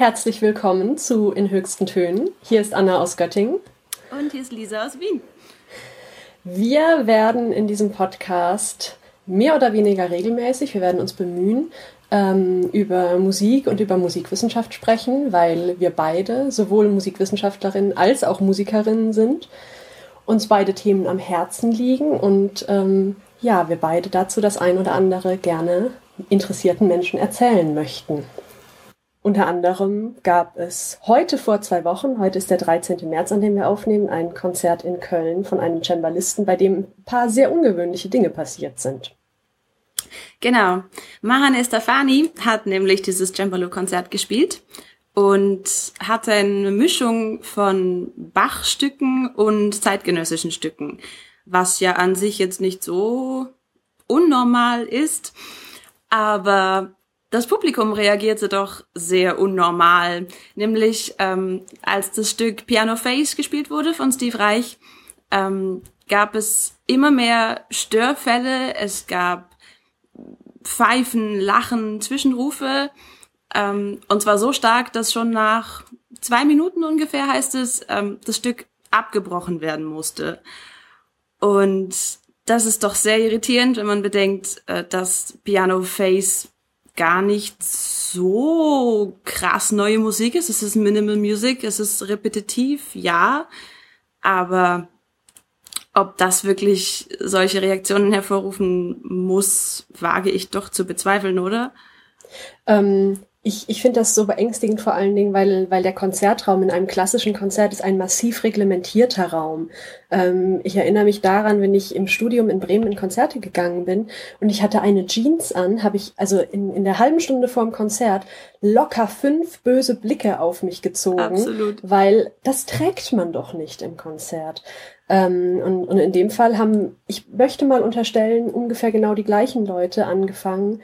Herzlich willkommen zu In höchsten Tönen. Hier ist Anna aus Göttingen. Und hier ist Lisa aus Wien. Wir werden in diesem Podcast mehr oder weniger regelmäßig, wir werden uns bemühen, ähm, über Musik und über Musikwissenschaft sprechen, weil wir beide sowohl Musikwissenschaftlerinnen als auch Musikerinnen sind, uns beide Themen am Herzen liegen und ähm, ja, wir beide dazu das ein oder andere gerne interessierten Menschen erzählen möchten. Unter anderem gab es heute vor zwei Wochen, heute ist der 13. März, an dem wir aufnehmen, ein Konzert in Köln von einem Cembalisten, bei dem ein paar sehr ungewöhnliche Dinge passiert sind. Genau. Mahan Estafani hat nämlich dieses Cembalo-Konzert gespielt und hatte eine Mischung von Bach-Stücken und zeitgenössischen Stücken, was ja an sich jetzt nicht so unnormal ist, aber das Publikum reagierte doch sehr unnormal, nämlich ähm, als das Stück Piano Face gespielt wurde von Steve Reich, ähm, gab es immer mehr Störfälle, es gab Pfeifen, Lachen, Zwischenrufe, ähm, und zwar so stark, dass schon nach zwei Minuten ungefähr heißt es, ähm, das Stück abgebrochen werden musste. Und das ist doch sehr irritierend, wenn man bedenkt, äh, dass Piano Face gar nicht so krass neue Musik ist. Es ist Minimal Music, es ist repetitiv, ja, aber ob das wirklich solche Reaktionen hervorrufen muss, wage ich doch zu bezweifeln, oder? Ähm, ich, ich finde das so beängstigend vor allen Dingen, weil, weil der Konzertraum in einem klassischen Konzert ist ein massiv reglementierter Raum. Ähm, ich erinnere mich daran, wenn ich im Studium in Bremen in Konzerte gegangen bin und ich hatte eine Jeans an, habe ich also in, in der halben Stunde vorm Konzert locker fünf böse Blicke auf mich gezogen. Absolut. Weil das trägt man doch nicht im Konzert. Ähm, und, und in dem Fall haben, ich möchte mal unterstellen, ungefähr genau die gleichen Leute angefangen,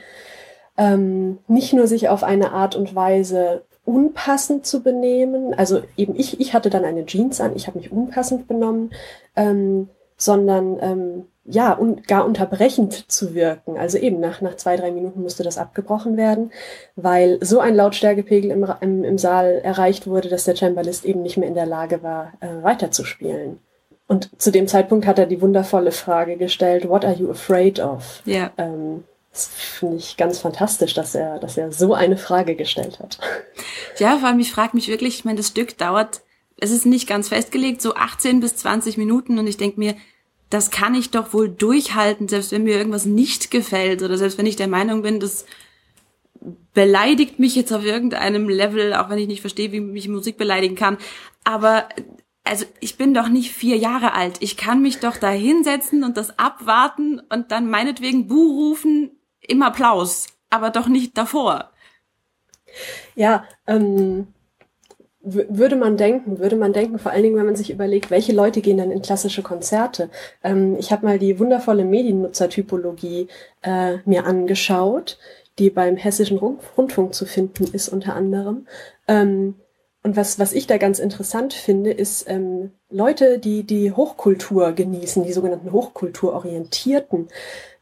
ähm, nicht nur sich auf eine Art und Weise unpassend zu benehmen, also eben ich, ich hatte dann eine Jeans an, ich habe mich unpassend benommen, ähm, sondern ähm, ja, un gar unterbrechend zu wirken. Also eben nach, nach zwei, drei Minuten musste das abgebrochen werden, weil so ein Lautstärkepegel im, im, im Saal erreicht wurde, dass der Cembalist eben nicht mehr in der Lage war, äh, weiterzuspielen. Und zu dem Zeitpunkt hat er die wundervolle Frage gestellt, What are you afraid of? Ja. Ähm, das finde ich ganz fantastisch, dass er, dass er so eine Frage gestellt hat. Ja, vor allem, ich frage mich wirklich, ich meine, das Stück dauert, es ist nicht ganz festgelegt, so 18 bis 20 Minuten und ich denke mir, das kann ich doch wohl durchhalten, selbst wenn mir irgendwas nicht gefällt oder selbst wenn ich der Meinung bin, das beleidigt mich jetzt auf irgendeinem Level, auch wenn ich nicht verstehe, wie mich Musik beleidigen kann. Aber also ich bin doch nicht vier Jahre alt. Ich kann mich doch da hinsetzen und das abwarten und dann meinetwegen Buh rufen, im Applaus, aber doch nicht davor. Ja, ähm, würde man denken, würde man denken, vor allen Dingen, wenn man sich überlegt, welche Leute gehen dann in klassische Konzerte. Ähm, ich habe mal die wundervolle Mediennutzertypologie äh, mir angeschaut, die beim Hessischen Rundfunk zu finden ist unter anderem. Ähm, und was, was ich da ganz interessant finde, ist ähm, Leute, die die Hochkultur genießen, die sogenannten Hochkulturorientierten.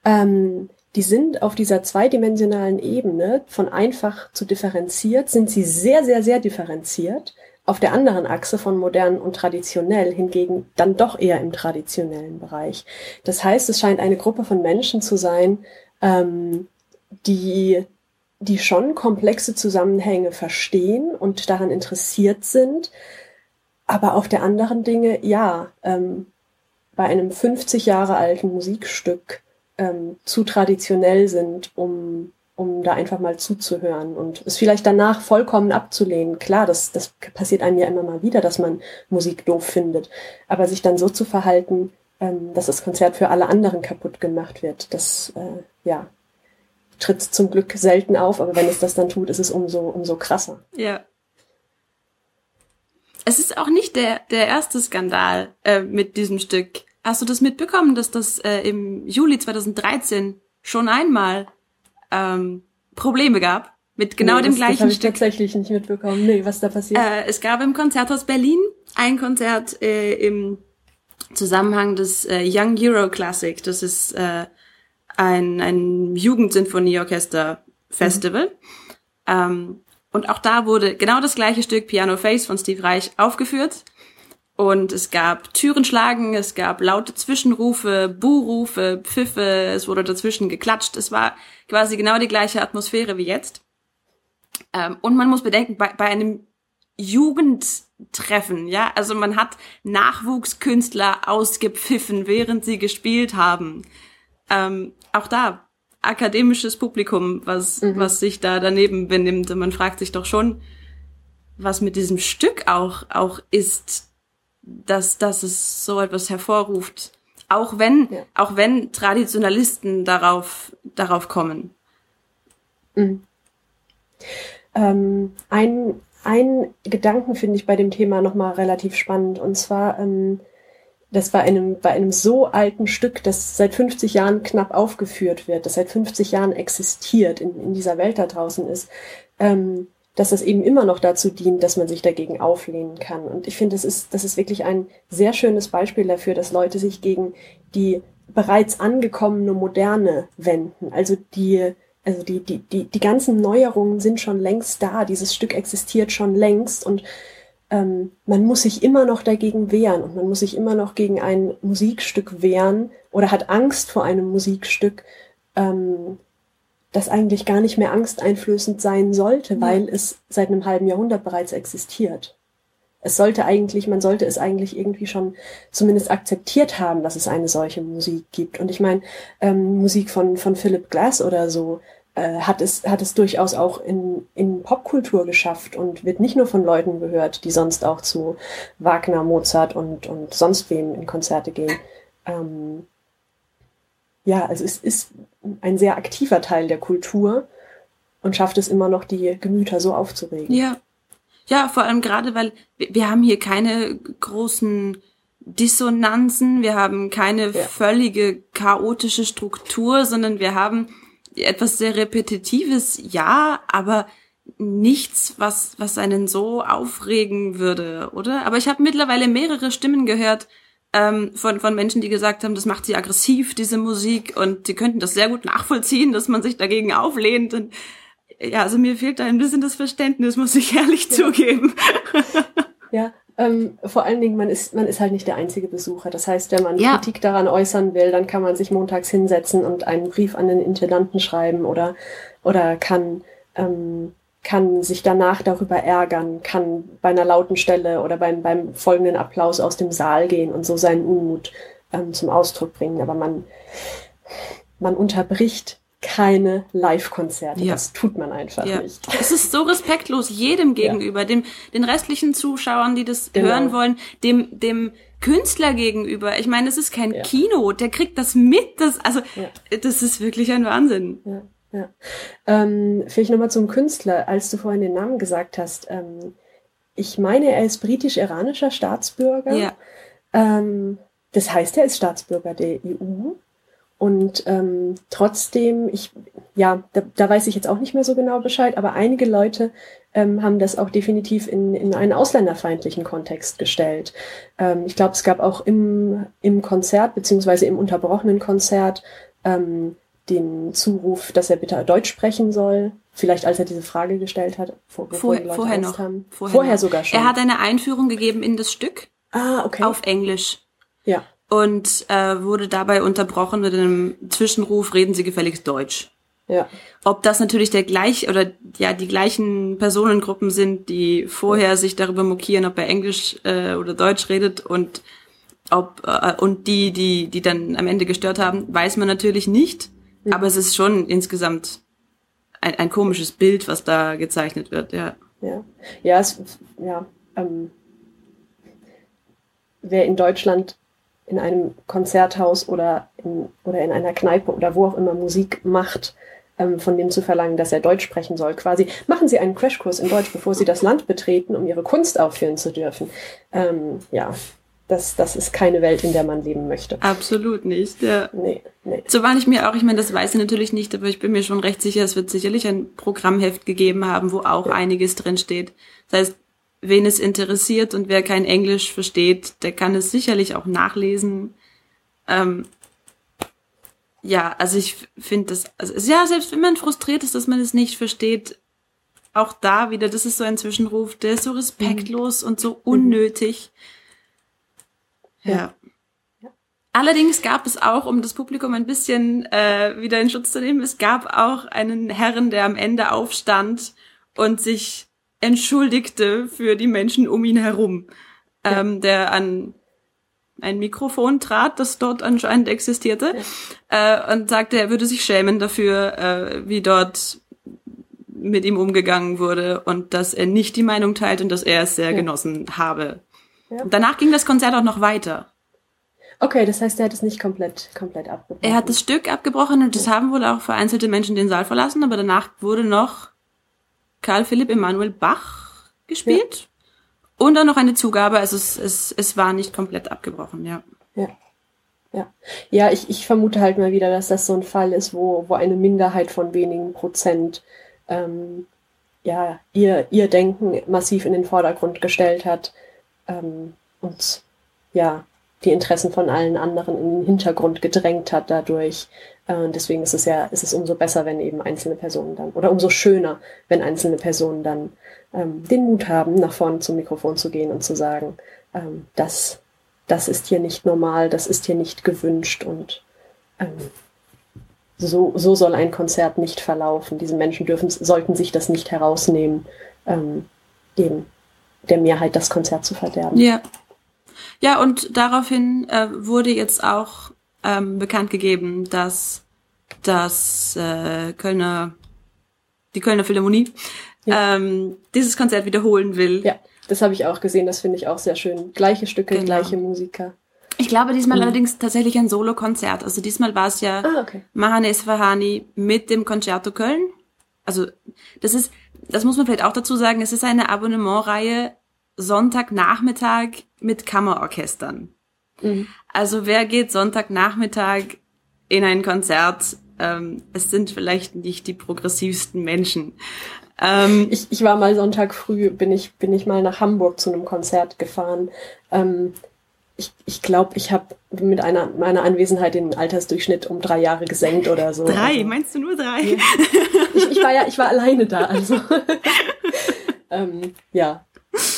Ähm, die sind auf dieser zweidimensionalen Ebene von einfach zu differenziert, sind sie sehr, sehr, sehr differenziert. Auf der anderen Achse von modern und traditionell hingegen dann doch eher im traditionellen Bereich. Das heißt, es scheint eine Gruppe von Menschen zu sein, ähm, die, die schon komplexe Zusammenhänge verstehen und daran interessiert sind, aber auf der anderen Dinge, ja, ähm, bei einem 50 Jahre alten Musikstück ähm, zu traditionell sind, um, um da einfach mal zuzuhören und es vielleicht danach vollkommen abzulehnen. Klar, das, das passiert einem ja immer mal wieder, dass man Musik doof findet. Aber sich dann so zu verhalten, ähm, dass das Konzert für alle anderen kaputt gemacht wird, das, äh, ja, tritt zum Glück selten auf, aber wenn es das dann tut, ist es umso, umso krasser. Ja. Es ist auch nicht der, der erste Skandal äh, mit diesem Stück. Hast du das mitbekommen, dass das äh, im Juli 2013 schon einmal ähm, Probleme gab? Mit genau nee, dem das, gleichen das hab ich Stück. tatsächlich nicht mitbekommen. Nee, was da passiert. Äh, es gab im Konzerthaus Berlin ein Konzert äh, im Zusammenhang des äh, Young Euro Classic. Das ist äh, ein, ein Jugendsinfonieorchester-Festival. Mhm. Ähm, Und auch da wurde genau das gleiche Stück Piano Face von Steve Reich aufgeführt. Und es gab Türenschlagen, es gab laute Zwischenrufe, Buhrufe, Pfiffe, es wurde dazwischen geklatscht. Es war quasi genau die gleiche Atmosphäre wie jetzt. Ähm, und man muss bedenken, bei, bei einem Jugendtreffen, ja, also man hat Nachwuchskünstler ausgepfiffen, während sie gespielt haben. Ähm, auch da akademisches Publikum, was, mhm. was sich da daneben benimmt. Und man fragt sich doch schon, was mit diesem Stück auch, auch ist, dass, dass es so etwas hervorruft. Auch wenn, ja. auch wenn Traditionalisten darauf, darauf kommen. Mhm. Ähm, ein, ein Gedanken finde ich bei dem Thema nochmal relativ spannend. Und zwar, ähm, das bei einem, bei einem so alten Stück, das seit 50 Jahren knapp aufgeführt wird, das seit 50 Jahren existiert, in, in dieser Welt da draußen ist, ähm, dass das eben immer noch dazu dient, dass man sich dagegen auflehnen kann. Und ich finde, das ist, das ist wirklich ein sehr schönes Beispiel dafür, dass Leute sich gegen die bereits angekommene Moderne wenden. Also die, also die, die, die, die ganzen Neuerungen sind schon längst da. Dieses Stück existiert schon längst und ähm, man muss sich immer noch dagegen wehren und man muss sich immer noch gegen ein Musikstück wehren oder hat Angst vor einem Musikstück, ähm, das eigentlich gar nicht mehr angsteinflößend sein sollte, weil es seit einem halben Jahrhundert bereits existiert. Es sollte eigentlich, man sollte es eigentlich irgendwie schon zumindest akzeptiert haben, dass es eine solche Musik gibt. Und ich meine, ähm, Musik von, von Philip Glass oder so äh, hat, es, hat es durchaus auch in, in Popkultur geschafft und wird nicht nur von Leuten gehört, die sonst auch zu Wagner, Mozart und, und sonst wem in Konzerte gehen. Ähm, ja, also es ist ein sehr aktiver Teil der Kultur und schafft es immer noch, die Gemüter so aufzuregen. Ja. Ja, vor allem gerade, weil wir haben hier keine großen Dissonanzen, wir haben keine ja. völlige chaotische Struktur, sondern wir haben etwas sehr Repetitives, ja, aber nichts, was, was einen so aufregen würde, oder? Aber ich habe mittlerweile mehrere Stimmen gehört, ähm, von, von Menschen, die gesagt haben, das macht sie aggressiv, diese Musik, und sie könnten das sehr gut nachvollziehen, dass man sich dagegen auflehnt. Und ja, also mir fehlt da ein bisschen das Verständnis, muss ich ehrlich ja. zugeben. Ja, ähm, vor allen Dingen, man ist, man ist halt nicht der einzige Besucher. Das heißt, wenn man ja. Kritik daran äußern will, dann kann man sich montags hinsetzen und einen Brief an den Intendanten schreiben oder, oder kann, ähm, kann sich danach darüber ärgern, kann bei einer lauten Stelle oder beim, beim folgenden Applaus aus dem Saal gehen und so seinen Unmut ähm, zum Ausdruck bringen. Aber man, man unterbricht keine Live-Konzerte. Ja. Das tut man einfach ja. nicht. Es ist so respektlos jedem gegenüber, ja. dem, den restlichen Zuschauern, die das genau. hören wollen, dem, dem Künstler gegenüber. Ich meine, es ist kein Kino, der kriegt das mit. Das, also, das ist wirklich ein Wahnsinn. Ja. Ähm, vielleicht nochmal zum Künstler, als du vorhin den Namen gesagt hast. Ähm, ich meine, er ist britisch-iranischer Staatsbürger. Ja. Ähm, das heißt, er ist Staatsbürger der EU. Und ähm, trotzdem, ich, ja, da, da weiß ich jetzt auch nicht mehr so genau Bescheid, aber einige Leute ähm, haben das auch definitiv in, in einen ausländerfeindlichen Kontext gestellt. Ähm, ich glaube, es gab auch im, im Konzert, beziehungsweise im unterbrochenen Konzert, ähm, den Zuruf, dass er bitte Deutsch sprechen soll. Vielleicht als er diese Frage gestellt hat, vor, vorher, vorher noch. Haben. Vorher, vorher noch. sogar schon. Er hat eine Einführung gegeben in das Stück. Ah, okay. Auf Englisch. Ja. Und äh, wurde dabei unterbrochen mit einem Zwischenruf, reden Sie gefälligst Deutsch. Ja. Ob das natürlich der gleich oder ja die gleichen Personengruppen sind, die vorher ja. sich darüber mokieren, ob er Englisch äh, oder Deutsch redet und ob äh, und die, die, die dann am Ende gestört haben, weiß man natürlich nicht. Aber es ist schon insgesamt ein, ein komisches Bild, was da gezeichnet wird, ja. Ja, ja, es, ja ähm, wer in Deutschland in einem Konzerthaus oder in, oder in einer Kneipe oder wo auch immer Musik macht, ähm, von dem zu verlangen, dass er Deutsch sprechen soll. Quasi machen Sie einen Crashkurs in Deutsch, bevor Sie das Land betreten, um Ihre Kunst aufführen zu dürfen. Ähm, ja, das, das ist keine Welt, in der man leben möchte. Absolut nicht, ja. Nee, nee. So war ich mir auch, ich meine, das weiß ich natürlich nicht, aber ich bin mir schon recht sicher, es wird sicherlich ein Programmheft gegeben haben, wo auch ja. einiges drin steht. Das heißt, wen es interessiert und wer kein Englisch versteht, der kann es sicherlich auch nachlesen. Ähm, ja, also ich finde das, also ja, selbst wenn man frustriert ist, dass man es nicht versteht, auch da wieder, das ist so ein Zwischenruf, der ist so respektlos mhm. und so unnötig. Ja. ja. Allerdings gab es auch, um das Publikum ein bisschen äh, wieder in Schutz zu nehmen, es gab auch einen Herren, der am Ende aufstand und sich entschuldigte für die Menschen um ihn herum, ja. ähm, der an ein Mikrofon trat, das dort anscheinend existierte, ja. äh, und sagte, er würde sich schämen dafür, äh, wie dort mit ihm umgegangen wurde und dass er nicht die Meinung teilt und dass er es sehr ja. genossen habe. Ja. Danach ging das Konzert auch noch weiter. Okay, das heißt, er hat es nicht komplett, komplett abgebrochen. Er hat das Stück abgebrochen und das haben wohl auch vereinzelte Menschen den Saal verlassen, aber danach wurde noch Karl Philipp Emanuel Bach gespielt. Ja. Und dann noch eine Zugabe, also es, es, es war nicht komplett abgebrochen, ja. Ja. Ja, ja ich, ich vermute halt mal wieder, dass das so ein Fall ist, wo, wo eine Minderheit von wenigen Prozent ähm, ja, ihr, ihr Denken massiv in den Vordergrund gestellt hat ähm, und ja, die Interessen von allen anderen in den Hintergrund gedrängt hat dadurch. Äh, deswegen ist es ja, ist es umso besser, wenn eben einzelne Personen dann, oder umso schöner, wenn einzelne Personen dann ähm, den Mut haben, nach vorne zum Mikrofon zu gehen und zu sagen, ähm, das, das ist hier nicht normal, das ist hier nicht gewünscht und ähm, so, so soll ein Konzert nicht verlaufen. Diese Menschen dürfen, sollten sich das nicht herausnehmen, ähm, eben der Mehrheit das Konzert zu verderben. Ja. Ja, und daraufhin äh, wurde jetzt auch ähm, bekannt gegeben, dass das äh, Kölner, die Kölner Philharmonie ja. ähm, dieses Konzert wiederholen will. Ja, das habe ich auch gesehen, das finde ich auch sehr schön. Gleiche Stücke, genau. gleiche Musiker. Ich glaube diesmal mhm. allerdings tatsächlich ein Solo-Konzert. Also diesmal war es ja ah, okay. Mahane Esfahani mit dem Concerto Köln. Also das ist, das muss man vielleicht auch dazu sagen, es ist eine Abonnementreihe Sonntagnachmittag mit Kammerorchestern. Mhm. Also wer geht Sonntagnachmittag in ein Konzert? Ähm, es sind vielleicht nicht die progressivsten Menschen. Ähm, ich, ich war mal Sonntag früh, bin ich, bin ich mal nach Hamburg zu einem Konzert gefahren. Ähm, ich, ich glaube, ich habe mit einer meiner Anwesenheit den Altersdurchschnitt um drei Jahre gesenkt oder so. Drei? Also, Meinst du nur drei? Ja. Ich, ich, war ja, ich war alleine da, also ähm, ja,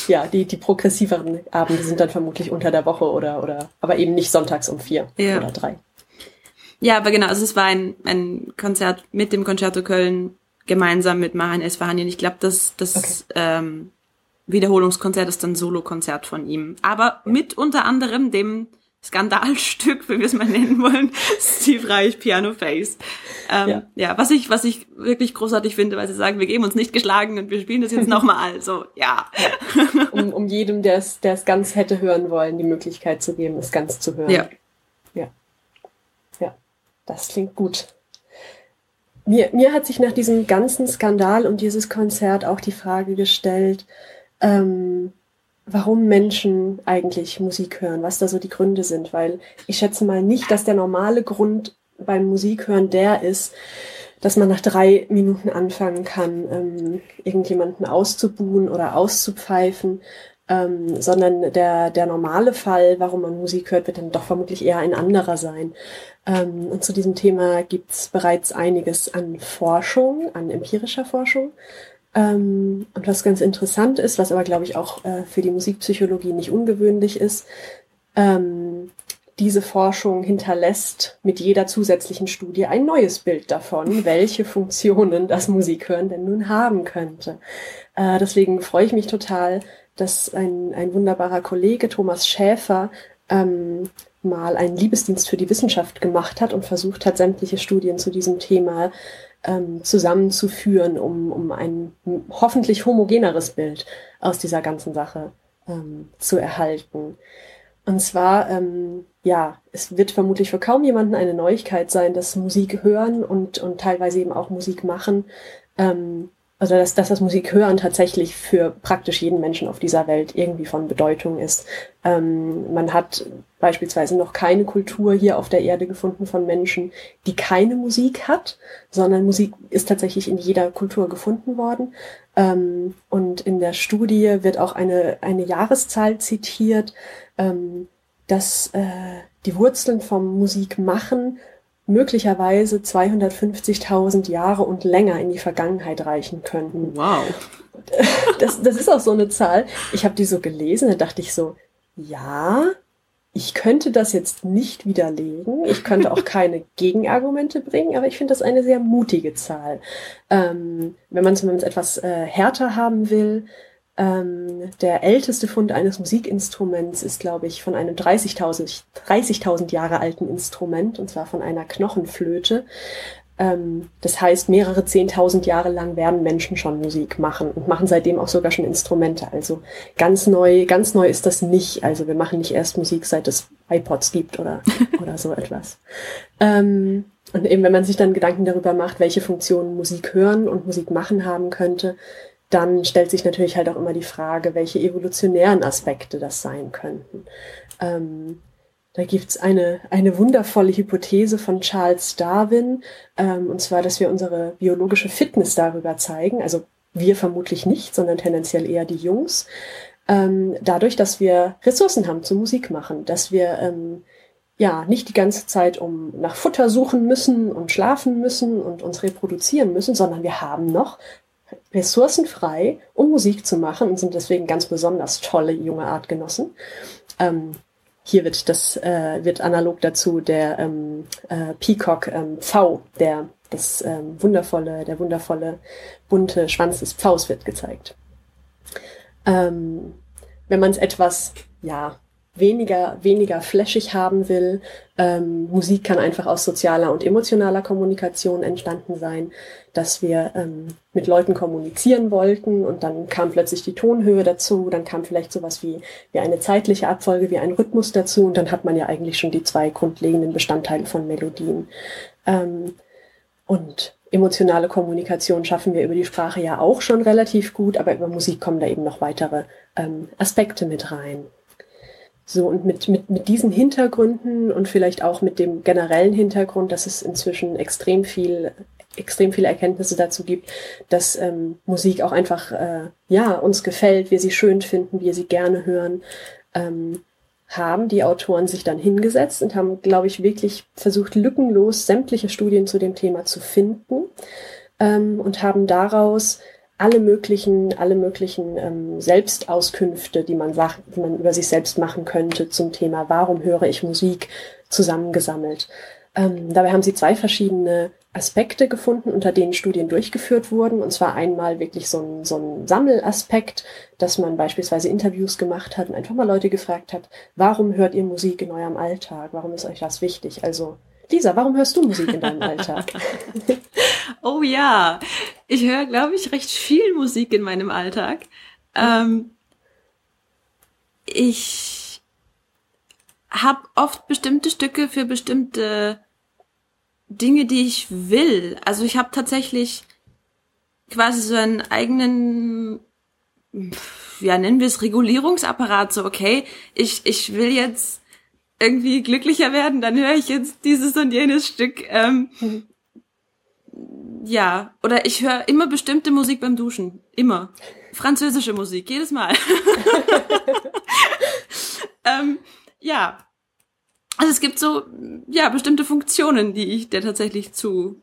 ja, die die progressiveren Abende sind dann vermutlich unter der Woche oder oder, aber eben nicht sonntags um vier ja. oder drei. Ja, aber genau, also es war ein ein Konzert mit dem Concerto Köln gemeinsam mit Mahan Esfahanien. Ich glaube, dass das okay. ähm, Wiederholungskonzert ist dann Solokonzert von ihm. Aber mit unter anderem dem Skandalstück, wie wir es mal nennen wollen, Steve Reich Piano Face. Ähm, ja. ja, was ich, was ich wirklich großartig finde, weil sie sagen, wir geben uns nicht geschlagen und wir spielen das jetzt nochmal. So, ja. um, um jedem, der es, der es ganz hätte hören wollen, die Möglichkeit zu geben, es ganz zu hören. Ja. Ja. Ja. Das klingt gut. Mir, mir hat sich nach diesem ganzen Skandal und dieses Konzert auch die Frage gestellt, ähm, warum Menschen eigentlich Musik hören, was da so die Gründe sind, weil ich schätze mal nicht, dass der normale Grund beim Musikhören der ist, dass man nach drei Minuten anfangen kann, ähm, irgendjemanden auszubuhen oder auszupfeifen, ähm, sondern der, der normale Fall, warum man Musik hört, wird dann doch vermutlich eher ein anderer sein. Ähm, und zu diesem Thema gibt's bereits einiges an Forschung, an empirischer Forschung. Ähm, und was ganz interessant ist, was aber, glaube ich, auch äh, für die Musikpsychologie nicht ungewöhnlich ist, ähm, diese Forschung hinterlässt mit jeder zusätzlichen Studie ein neues Bild davon, welche Funktionen das Musikhören denn nun haben könnte. Äh, deswegen freue ich mich total, dass ein, ein wunderbarer Kollege, Thomas Schäfer, ähm, mal einen Liebesdienst für die Wissenschaft gemacht hat und versucht hat, sämtliche Studien zu diesem Thema ähm, zusammenzuführen, um, um ein hoffentlich homogeneres Bild aus dieser ganzen Sache ähm, zu erhalten. Und zwar, ähm, ja, es wird vermutlich für kaum jemanden eine Neuigkeit sein, dass Musik hören und, und teilweise eben auch Musik machen ähm, also dass, dass das Musikhören tatsächlich für praktisch jeden Menschen auf dieser Welt irgendwie von Bedeutung ist. Ähm, man hat beispielsweise noch keine Kultur hier auf der Erde gefunden von Menschen, die keine Musik hat, sondern Musik ist tatsächlich in jeder Kultur gefunden worden. Ähm, und in der Studie wird auch eine, eine Jahreszahl zitiert, ähm, dass äh, die Wurzeln vom Musikmachen möglicherweise 250.000 Jahre und länger in die Vergangenheit reichen könnten. Wow. Das, das ist auch so eine Zahl. Ich habe die so gelesen, da dachte ich so, ja, ich könnte das jetzt nicht widerlegen. Ich könnte auch keine Gegenargumente bringen, aber ich finde das eine sehr mutige Zahl. Ähm, wenn man es etwas äh, härter haben will, ähm, der älteste Fund eines Musikinstruments ist, glaube ich, von einem 30.000 30 Jahre alten Instrument, und zwar von einer Knochenflöte. Ähm, das heißt, mehrere 10.000 Jahre lang werden Menschen schon Musik machen und machen seitdem auch sogar schon Instrumente. Also ganz neu, ganz neu ist das nicht. Also wir machen nicht erst Musik, seit es iPods gibt oder, oder so etwas. Ähm, und eben, wenn man sich dann Gedanken darüber macht, welche Funktionen Musik hören und Musik machen haben könnte, dann stellt sich natürlich halt auch immer die Frage, welche evolutionären Aspekte das sein könnten. Ähm, da gibt's eine, eine wundervolle Hypothese von Charles Darwin, ähm, und zwar, dass wir unsere biologische Fitness darüber zeigen, also wir vermutlich nicht, sondern tendenziell eher die Jungs, ähm, dadurch, dass wir Ressourcen haben zum Musik machen, dass wir ähm, ja nicht die ganze Zeit um nach Futter suchen müssen und schlafen müssen und uns reproduzieren müssen, sondern wir haben noch ressourcenfrei, um Musik zu machen und sind deswegen ganz besonders tolle junge Artgenossen. Ähm, hier wird das äh, wird analog dazu der ähm, äh, Peacock ähm, Pfau, der das ähm, wundervolle, der wundervolle bunte Schwanz des Pfaus wird gezeigt. Ähm, wenn man es etwas ja weniger, weniger flashig haben will. Ähm, Musik kann einfach aus sozialer und emotionaler Kommunikation entstanden sein, dass wir ähm, mit Leuten kommunizieren wollten und dann kam plötzlich die Tonhöhe dazu, dann kam vielleicht sowas wie, wie eine zeitliche Abfolge, wie ein Rhythmus dazu und dann hat man ja eigentlich schon die zwei grundlegenden Bestandteile von Melodien. Ähm, und emotionale Kommunikation schaffen wir über die Sprache ja auch schon relativ gut, aber über Musik kommen da eben noch weitere ähm, Aspekte mit rein. So, und mit, mit, mit diesen Hintergründen und vielleicht auch mit dem generellen Hintergrund, dass es inzwischen extrem viel, extrem viele Erkenntnisse dazu gibt, dass ähm, Musik auch einfach, äh, ja, uns gefällt, wir sie schön finden, wir sie gerne hören, ähm, haben die Autoren sich dann hingesetzt und haben, glaube ich, wirklich versucht, lückenlos sämtliche Studien zu dem Thema zu finden ähm, und haben daraus alle möglichen, alle möglichen ähm, Selbstauskünfte, die man sagt, die man über sich selbst machen könnte zum Thema, warum höre ich Musik, zusammengesammelt. Ähm, dabei haben sie zwei verschiedene Aspekte gefunden, unter denen Studien durchgeführt wurden. Und zwar einmal wirklich so ein, so ein Sammelaspekt, dass man beispielsweise Interviews gemacht hat und einfach mal Leute gefragt hat, warum hört ihr Musik in eurem Alltag? Warum ist euch das wichtig? Also Lisa, warum hörst du Musik in deinem Alltag? oh ja, ich höre, glaube ich, recht viel Musik in meinem Alltag. Ähm, ich habe oft bestimmte Stücke für bestimmte Dinge, die ich will. Also ich habe tatsächlich quasi so einen eigenen, ja, nennen wir es Regulierungsapparat. So, okay, ich, ich will jetzt irgendwie glücklicher werden, dann höre ich jetzt dieses und jenes Stück. Ähm, ja, oder ich höre immer bestimmte Musik beim Duschen. Immer. Französische Musik, jedes Mal. ähm, ja. Also es gibt so, ja, bestimmte Funktionen, die ich der tatsächlich zu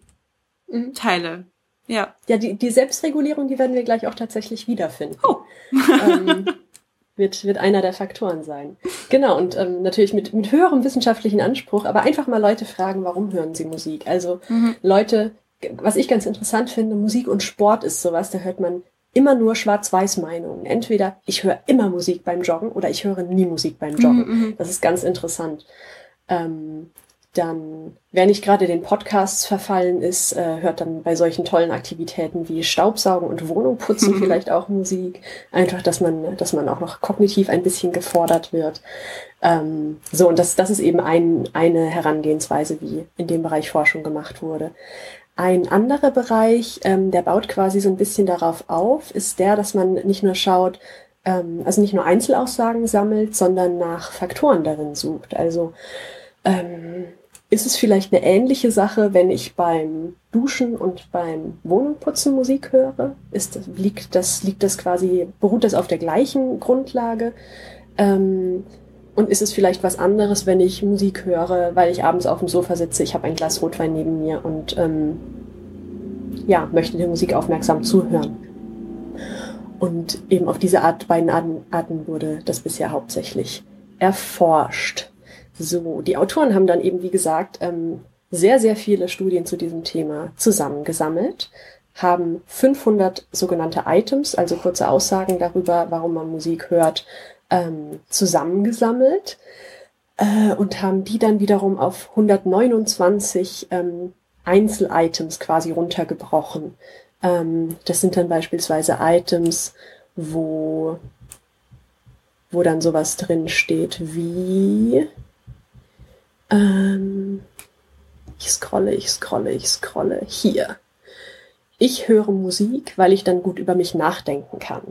mhm. teile. Ja. Ja, die, die Selbstregulierung, die werden wir gleich auch tatsächlich wiederfinden. Oh. ähm, wird, wird einer der Faktoren sein. Genau, und ähm, natürlich mit, mit höherem wissenschaftlichen Anspruch, aber einfach mal Leute fragen, warum hören sie Musik? Also mhm. Leute, was ich ganz interessant finde, Musik und Sport ist sowas, da hört man immer nur Schwarz-Weiß-Meinungen. Entweder ich höre immer Musik beim Joggen oder ich höre nie Musik beim Joggen. Mhm, mhm. das ist ganz interessant. Ähm, dann, wer nicht gerade den Podcasts verfallen ist, äh, hört dann bei solchen tollen Aktivitäten wie Staubsaugen und Wohnung putzen vielleicht auch Musik. Einfach, dass man, dass man auch noch kognitiv ein bisschen gefordert wird. Ähm, so, und das, das ist eben ein, eine Herangehensweise, wie in dem Bereich Forschung gemacht wurde. Ein anderer Bereich, ähm, der baut quasi so ein bisschen darauf auf, ist der, dass man nicht nur schaut, ähm, also nicht nur Einzelaussagen sammelt, sondern nach Faktoren darin sucht. Also ähm, ist es vielleicht eine ähnliche Sache, wenn ich beim Duschen und beim Wohnungputzen Musik höre? Ist liegt das, liegt das quasi, beruht das auf der gleichen Grundlage? Ähm, und ist es vielleicht was anderes, wenn ich Musik höre, weil ich abends auf dem Sofa sitze, ich habe ein Glas Rotwein neben mir und ähm, ja, möchte der Musik aufmerksam zuhören. Und eben auf diese Art, beiden Arten wurde das bisher hauptsächlich erforscht. So, die Autoren haben dann eben, wie gesagt, ähm, sehr, sehr viele Studien zu diesem Thema zusammengesammelt, haben 500 sogenannte Items, also kurze Aussagen darüber, warum man Musik hört, ähm, zusammengesammelt äh, und haben die dann wiederum auf 129 ähm, Einzelitems quasi runtergebrochen. Ähm, das sind dann beispielsweise Items, wo, wo dann sowas drin steht wie ähm, ich scrolle, ich scrolle, ich scrolle. Hier. Ich höre Musik, weil ich dann gut über mich nachdenken kann.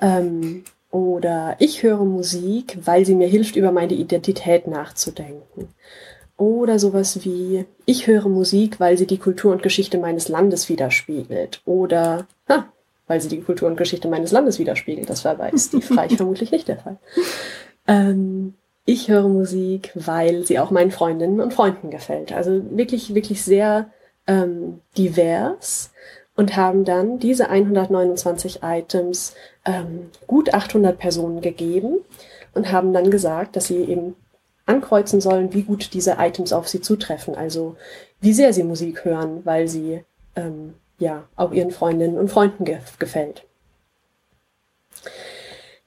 Ähm, oder ich höre Musik, weil sie mir hilft, über meine Identität nachzudenken. Oder sowas wie, ich höre Musik, weil sie die Kultur und Geschichte meines Landes widerspiegelt. Oder, ha, weil sie die Kultur und Geschichte meines Landes widerspiegelt. Das war bei Steve Reich vermutlich nicht der Fall. Ähm, ich höre Musik, weil sie auch meinen Freundinnen und Freunden gefällt. Also wirklich, wirklich sehr ähm, divers und haben dann diese 129 Items ähm, gut 800 Personen gegeben und haben dann gesagt, dass sie eben ankreuzen sollen, wie gut diese Items auf sie zutreffen. Also wie sehr sie Musik hören, weil sie ähm, ja auch ihren Freundinnen und Freunden ge gefällt.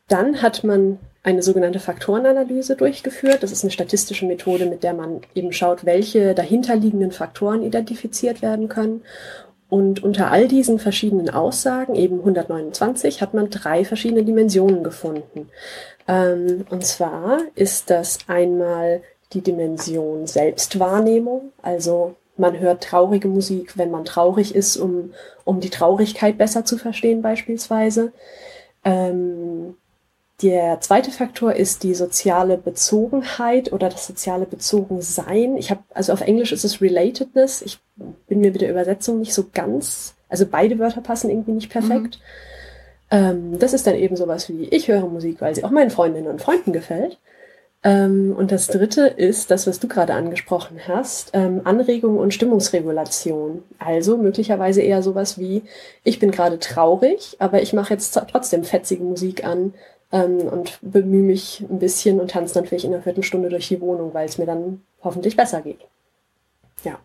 Dann hat man eine sogenannte Faktorenanalyse durchgeführt. Das ist eine statistische Methode, mit der man eben schaut, welche dahinterliegenden Faktoren identifiziert werden können. Und unter all diesen verschiedenen Aussagen, eben 129, hat man drei verschiedene Dimensionen gefunden. Ähm, und zwar ist das einmal die Dimension Selbstwahrnehmung, also man hört traurige Musik, wenn man traurig ist, um, um die Traurigkeit besser zu verstehen beispielsweise. Ähm, der zweite Faktor ist die soziale Bezogenheit oder das soziale Bezogensein. Ich habe, also auf Englisch ist es Relatedness. Ich bin mir mit der Übersetzung nicht so ganz, also beide Wörter passen irgendwie nicht perfekt. Mhm. Ähm, das ist dann eben sowas wie, ich höre Musik, weil sie auch meinen Freundinnen und Freunden gefällt. Ähm, und das dritte ist das, was du gerade angesprochen hast, ähm, Anregung und Stimmungsregulation. Also möglicherweise eher sowas wie, ich bin gerade traurig, aber ich mache jetzt trotzdem fetzige Musik an, ähm, und bemühe mich ein bisschen und tanze vielleicht in einer Viertelstunde durch die Wohnung, weil es mir dann hoffentlich besser geht. Ja.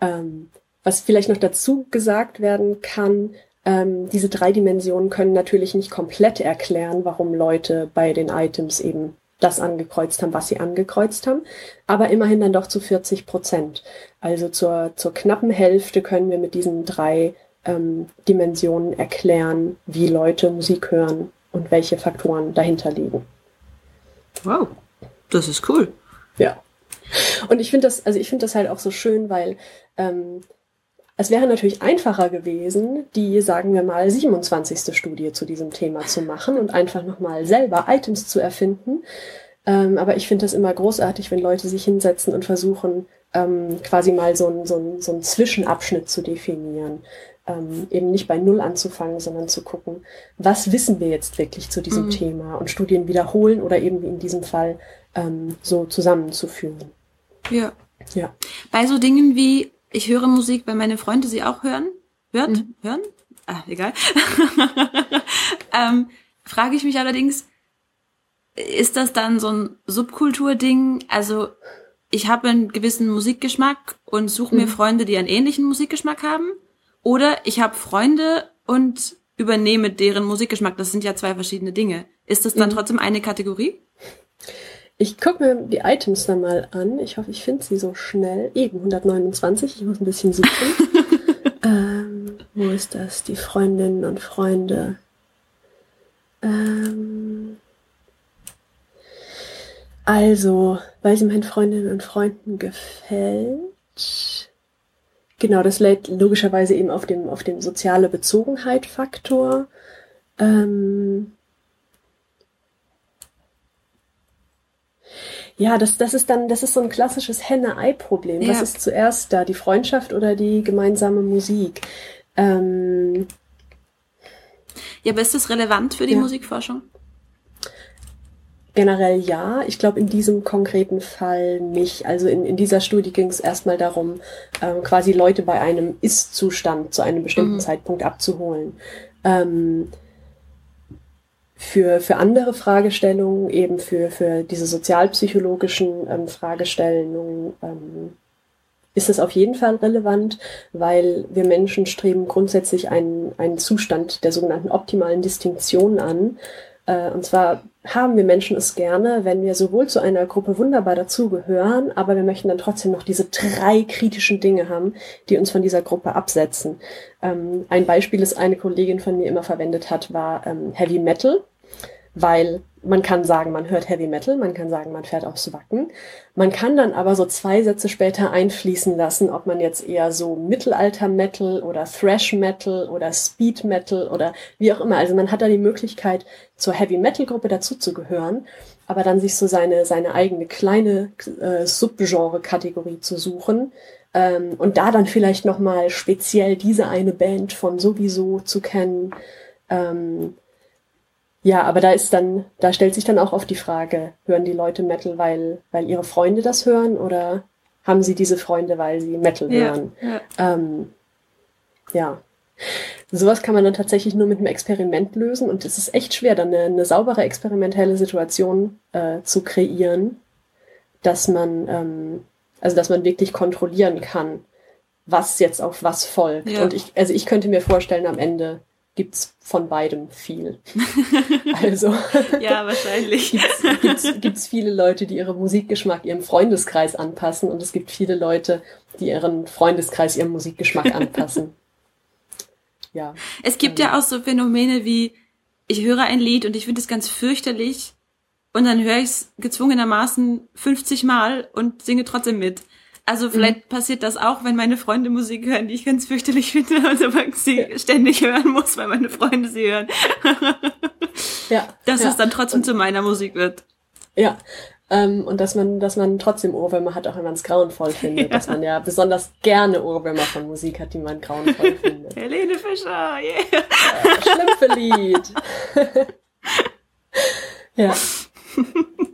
Ähm, was vielleicht noch dazu gesagt werden kann, ähm, diese drei Dimensionen können natürlich nicht komplett erklären, warum Leute bei den Items eben das angekreuzt haben, was sie angekreuzt haben, aber immerhin dann doch zu 40 Prozent. Also zur, zur knappen Hälfte können wir mit diesen drei ähm, Dimensionen erklären, wie Leute Musik hören und welche Faktoren dahinter liegen. Wow, das ist cool. Ja. Und ich finde das, also ich finde das halt auch so schön, weil ähm, es wäre natürlich einfacher gewesen, die, sagen wir mal, 27. Studie zu diesem Thema zu machen und einfach nochmal selber Items zu erfinden. Ähm, aber ich finde das immer großartig, wenn Leute sich hinsetzen und versuchen, ähm, quasi mal so einen so so ein Zwischenabschnitt zu definieren ähm, eben nicht bei Null anzufangen, sondern zu gucken, was wissen wir jetzt wirklich zu diesem mhm. Thema und Studien wiederholen oder eben wie in diesem Fall ähm, so zusammenzuführen. Ja. Ja. Bei so Dingen wie, ich höre Musik, weil meine Freunde sie auch hören, hört, mhm. hören, ah, egal, ähm, frage ich mich allerdings, ist das dann so ein Subkulturding? Also ich habe einen gewissen Musikgeschmack und suche mir mhm. Freunde, die einen ähnlichen Musikgeschmack haben. Oder ich habe Freunde und übernehme deren Musikgeschmack. Das sind ja zwei verschiedene Dinge. Ist das dann mhm. trotzdem eine Kategorie? Ich gucke mir die Items dann mal an. Ich hoffe, ich finde sie so schnell. Eben 129. Ich muss ein bisschen suchen. ähm, wo ist das? Die Freundinnen und Freunde. Ähm, also, weil sie meinen Freundinnen und Freunden gefällt. Genau, das lädt logischerweise eben auf dem, auf dem soziale Bezogenheit Faktor. Ähm ja, das, das ist dann, das ist so ein klassisches Henne-Ei-Problem. Ja. Was ist zuerst da, die Freundschaft oder die gemeinsame Musik? Ähm ja, aber ist das relevant für die ja. Musikforschung? Generell ja. Ich glaube, in diesem konkreten Fall nicht. Also in, in dieser Studie ging es erstmal darum, ähm, quasi Leute bei einem Ist-Zustand zu einem bestimmten mhm. Zeitpunkt abzuholen. Ähm, für, für andere Fragestellungen, eben für, für diese sozialpsychologischen ähm, Fragestellungen, ähm, ist es auf jeden Fall relevant, weil wir Menschen streben grundsätzlich einen, einen Zustand der sogenannten optimalen Distinktion an. Äh, und zwar haben wir Menschen es gerne, wenn wir sowohl zu einer Gruppe wunderbar dazugehören, aber wir möchten dann trotzdem noch diese drei kritischen Dinge haben, die uns von dieser Gruppe absetzen. Ähm, ein Beispiel, das eine Kollegin von mir immer verwendet hat, war ähm, Heavy Metal, weil man kann sagen, man hört Heavy Metal, man kann sagen, man fährt aufs Wacken. Man kann dann aber so zwei Sätze später einfließen lassen, ob man jetzt eher so Mittelalter-Metal oder Thrash-Metal oder Speed-Metal oder wie auch immer. Also man hat da die Möglichkeit, zur Heavy-Metal-Gruppe dazuzugehören, aber dann sich so seine, seine eigene kleine äh, Subgenre-Kategorie zu suchen ähm, und da dann vielleicht nochmal speziell diese eine Band von sowieso zu kennen. Ähm, ja, aber da ist dann, da stellt sich dann auch oft die Frage, hören die Leute Metal, weil, weil ihre Freunde das hören oder haben sie diese Freunde, weil sie Metal ja, hören? Ja. Ähm, ja. Sowas kann man dann tatsächlich nur mit einem Experiment lösen und es ist echt schwer, dann eine, eine saubere experimentelle Situation äh, zu kreieren, dass man, ähm, also dass man wirklich kontrollieren kann, was jetzt auf was folgt. Ja. Und ich, also ich könnte mir vorstellen, am Ende gibt's von beidem viel. Also ja, wahrscheinlich gibt's, gibt's, gibt's viele Leute, die ihren Musikgeschmack ihrem Freundeskreis anpassen und es gibt viele Leute, die ihren Freundeskreis ihrem Musikgeschmack anpassen. Ja. Es gibt ja auch so Phänomene wie ich höre ein Lied und ich finde es ganz fürchterlich und dann höre ich es gezwungenermaßen 50 Mal und singe trotzdem mit. Also vielleicht mhm. passiert das auch, wenn meine Freunde Musik hören, die ich ganz fürchterlich finde, also man sie ja. ständig hören muss, weil meine Freunde sie hören. ja. Dass ja. es dann trotzdem und, zu meiner Musik wird. Ja. Ähm, und dass man, dass man trotzdem Ohrwürmer hat, auch wenn man es grauenvoll findet. Ja. Dass man ja besonders gerne Ohrwürmer von Musik hat, die man grauenvoll findet. Helene Fischer, yeah. Schlümpfe-Lied. ja.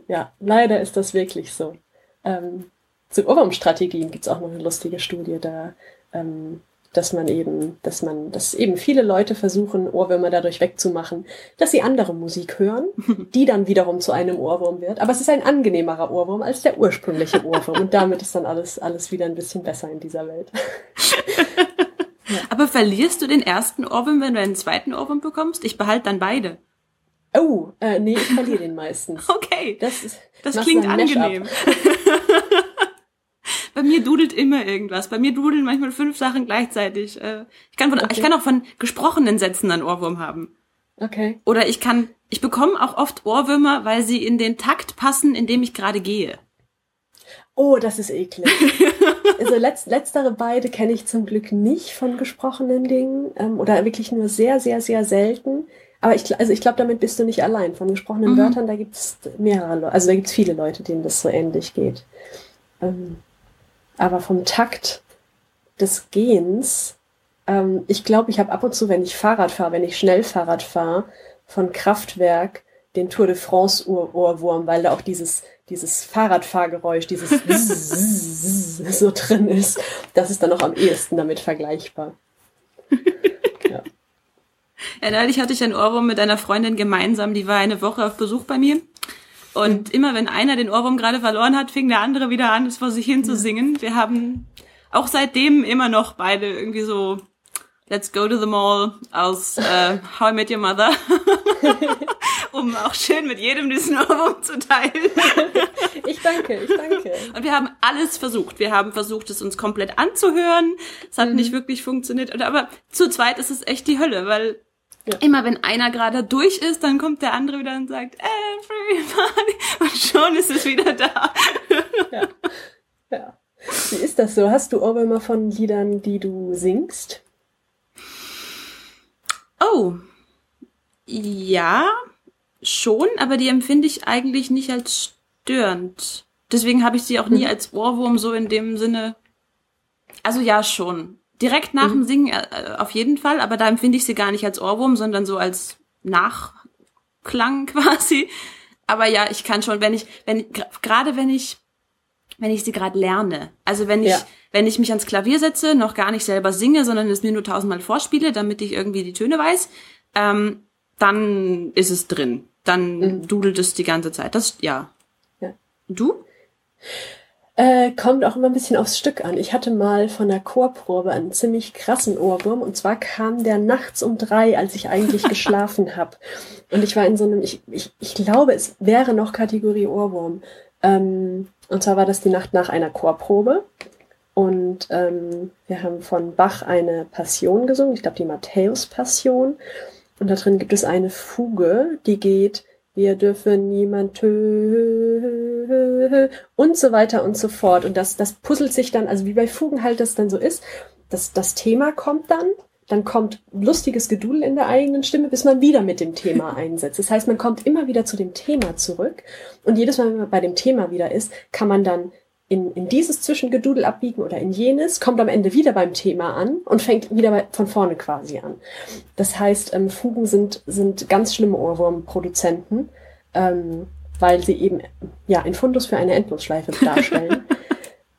Ja, leider ist das wirklich so. Ähm, zu Ohrwurmstrategien gibt es auch noch eine lustige Studie da, ähm, dass man eben, dass man, dass eben viele Leute versuchen, Ohrwürmer dadurch wegzumachen, dass sie andere Musik hören, die dann wiederum zu einem Ohrwurm wird. Aber es ist ein angenehmerer Ohrwurm als der ursprüngliche Ohrwurm. Und damit ist dann alles, alles wieder ein bisschen besser in dieser Welt. ja. Aber verlierst du den ersten Ohrwurm, wenn du einen zweiten Ohrwurm bekommst? Ich behalte dann beide. Oh, äh, nee, ich verliere den meistens. Okay. Das, ist, das klingt angenehm. Bei mir dudelt immer irgendwas. Bei mir dudeln manchmal fünf Sachen gleichzeitig. Äh, ich kann, von, okay. ich kann auch von gesprochenen Sätzen einen Ohrwurm haben. Okay. Oder ich kann, ich bekomme auch oft Ohrwürmer, weil sie in den Takt passen, in dem ich gerade gehe. Oh, das ist eklig. also letzt, letztere beide kenne ich zum Glück nicht von gesprochenen Dingen ähm, oder wirklich nur sehr, sehr, sehr selten. Aber ich, also ich glaube, damit bist du nicht allein. Von gesprochenen mhm. Wörtern, da gibt's mehrere Leute, also da gibt's viele Leute, denen das so ähnlich geht. Ähm, aber vom Takt des Gehens, ähm, ich glaube, ich habe ab und zu, wenn ich Fahrrad fahre, wenn ich schnell Fahrrad fahre, von Kraftwerk den Tour de France Ohrwurm, weil da auch dieses dieses Fahrradfahrgeräusch, dieses so drin ist. Das ist dann noch am ehesten damit vergleichbar. ja. ja, neulich hatte ich ein Ohrwurm mit einer Freundin gemeinsam, die war eine Woche auf Besuch bei mir. Und immer wenn einer den Ohrwurm gerade verloren hat, fing der andere wieder an, es vor sich hin zu singen. Wir haben auch seitdem immer noch beide irgendwie so Let's Go to the Mall aus äh, How I Met Your Mother, um auch schön mit jedem diesen Ohrwurm zu teilen. ich danke, ich danke. Und wir haben alles versucht. Wir haben versucht, es uns komplett anzuhören. Es hat mhm. nicht wirklich funktioniert. Aber zu zweit ist es echt die Hölle, weil ja. Immer wenn einer gerade durch ist, dann kommt der andere wieder und sagt, everybody, und schon ist es wieder da. Ja. ja. Wie ist das so? Hast du Ohrwürmer von Liedern, die du singst? Oh, ja, schon, aber die empfinde ich eigentlich nicht als störend. Deswegen habe ich sie auch nie hm. als Ohrwurm so in dem Sinne. Also ja, schon. Direkt nach mhm. dem Singen äh, auf jeden Fall, aber da empfinde ich sie gar nicht als Ohrwurm, sondern so als Nachklang quasi. aber ja, ich kann schon, wenn ich, wenn gerade wenn ich wenn ich sie gerade lerne. Also wenn ich, ja. wenn ich mich ans Klavier setze, noch gar nicht selber singe, sondern es mir nur tausendmal vorspiele, damit ich irgendwie die Töne weiß, ähm, dann ist es drin. Dann mhm. dudelt es die ganze Zeit. Das, ja. ja. Du? Äh, kommt auch immer ein bisschen aufs Stück an. Ich hatte mal von der Chorprobe einen ziemlich krassen Ohrwurm und zwar kam der nachts um drei, als ich eigentlich geschlafen habe. Und ich war in so einem, ich, ich, ich glaube, es wäre noch Kategorie Ohrwurm. Ähm, und zwar war das die Nacht nach einer Chorprobe. Und ähm, wir haben von Bach eine Passion gesungen, ich glaube die Matthäus-Passion. Und da drin gibt es eine Fuge, die geht, wir dürfen niemand töten und so weiter und so fort. Und das, das puzzelt sich dann, also wie bei Fugen halt das dann so ist, das, das Thema kommt dann dann kommt lustiges Gedudel in der eigenen Stimme, bis man wieder mit dem Thema einsetzt. Das heißt, man kommt immer wieder zu dem Thema zurück und jedes Mal, wenn man bei dem Thema wieder ist, kann man dann in, in dieses Zwischengedudel abbiegen oder in jenes, kommt am Ende wieder beim Thema an und fängt wieder bei, von vorne quasi an. Das heißt, ähm, Fugen sind, sind ganz schlimme Ohrwurmproduzenten, ähm, weil sie eben ja ein Fundus für eine Endlosschleife darstellen.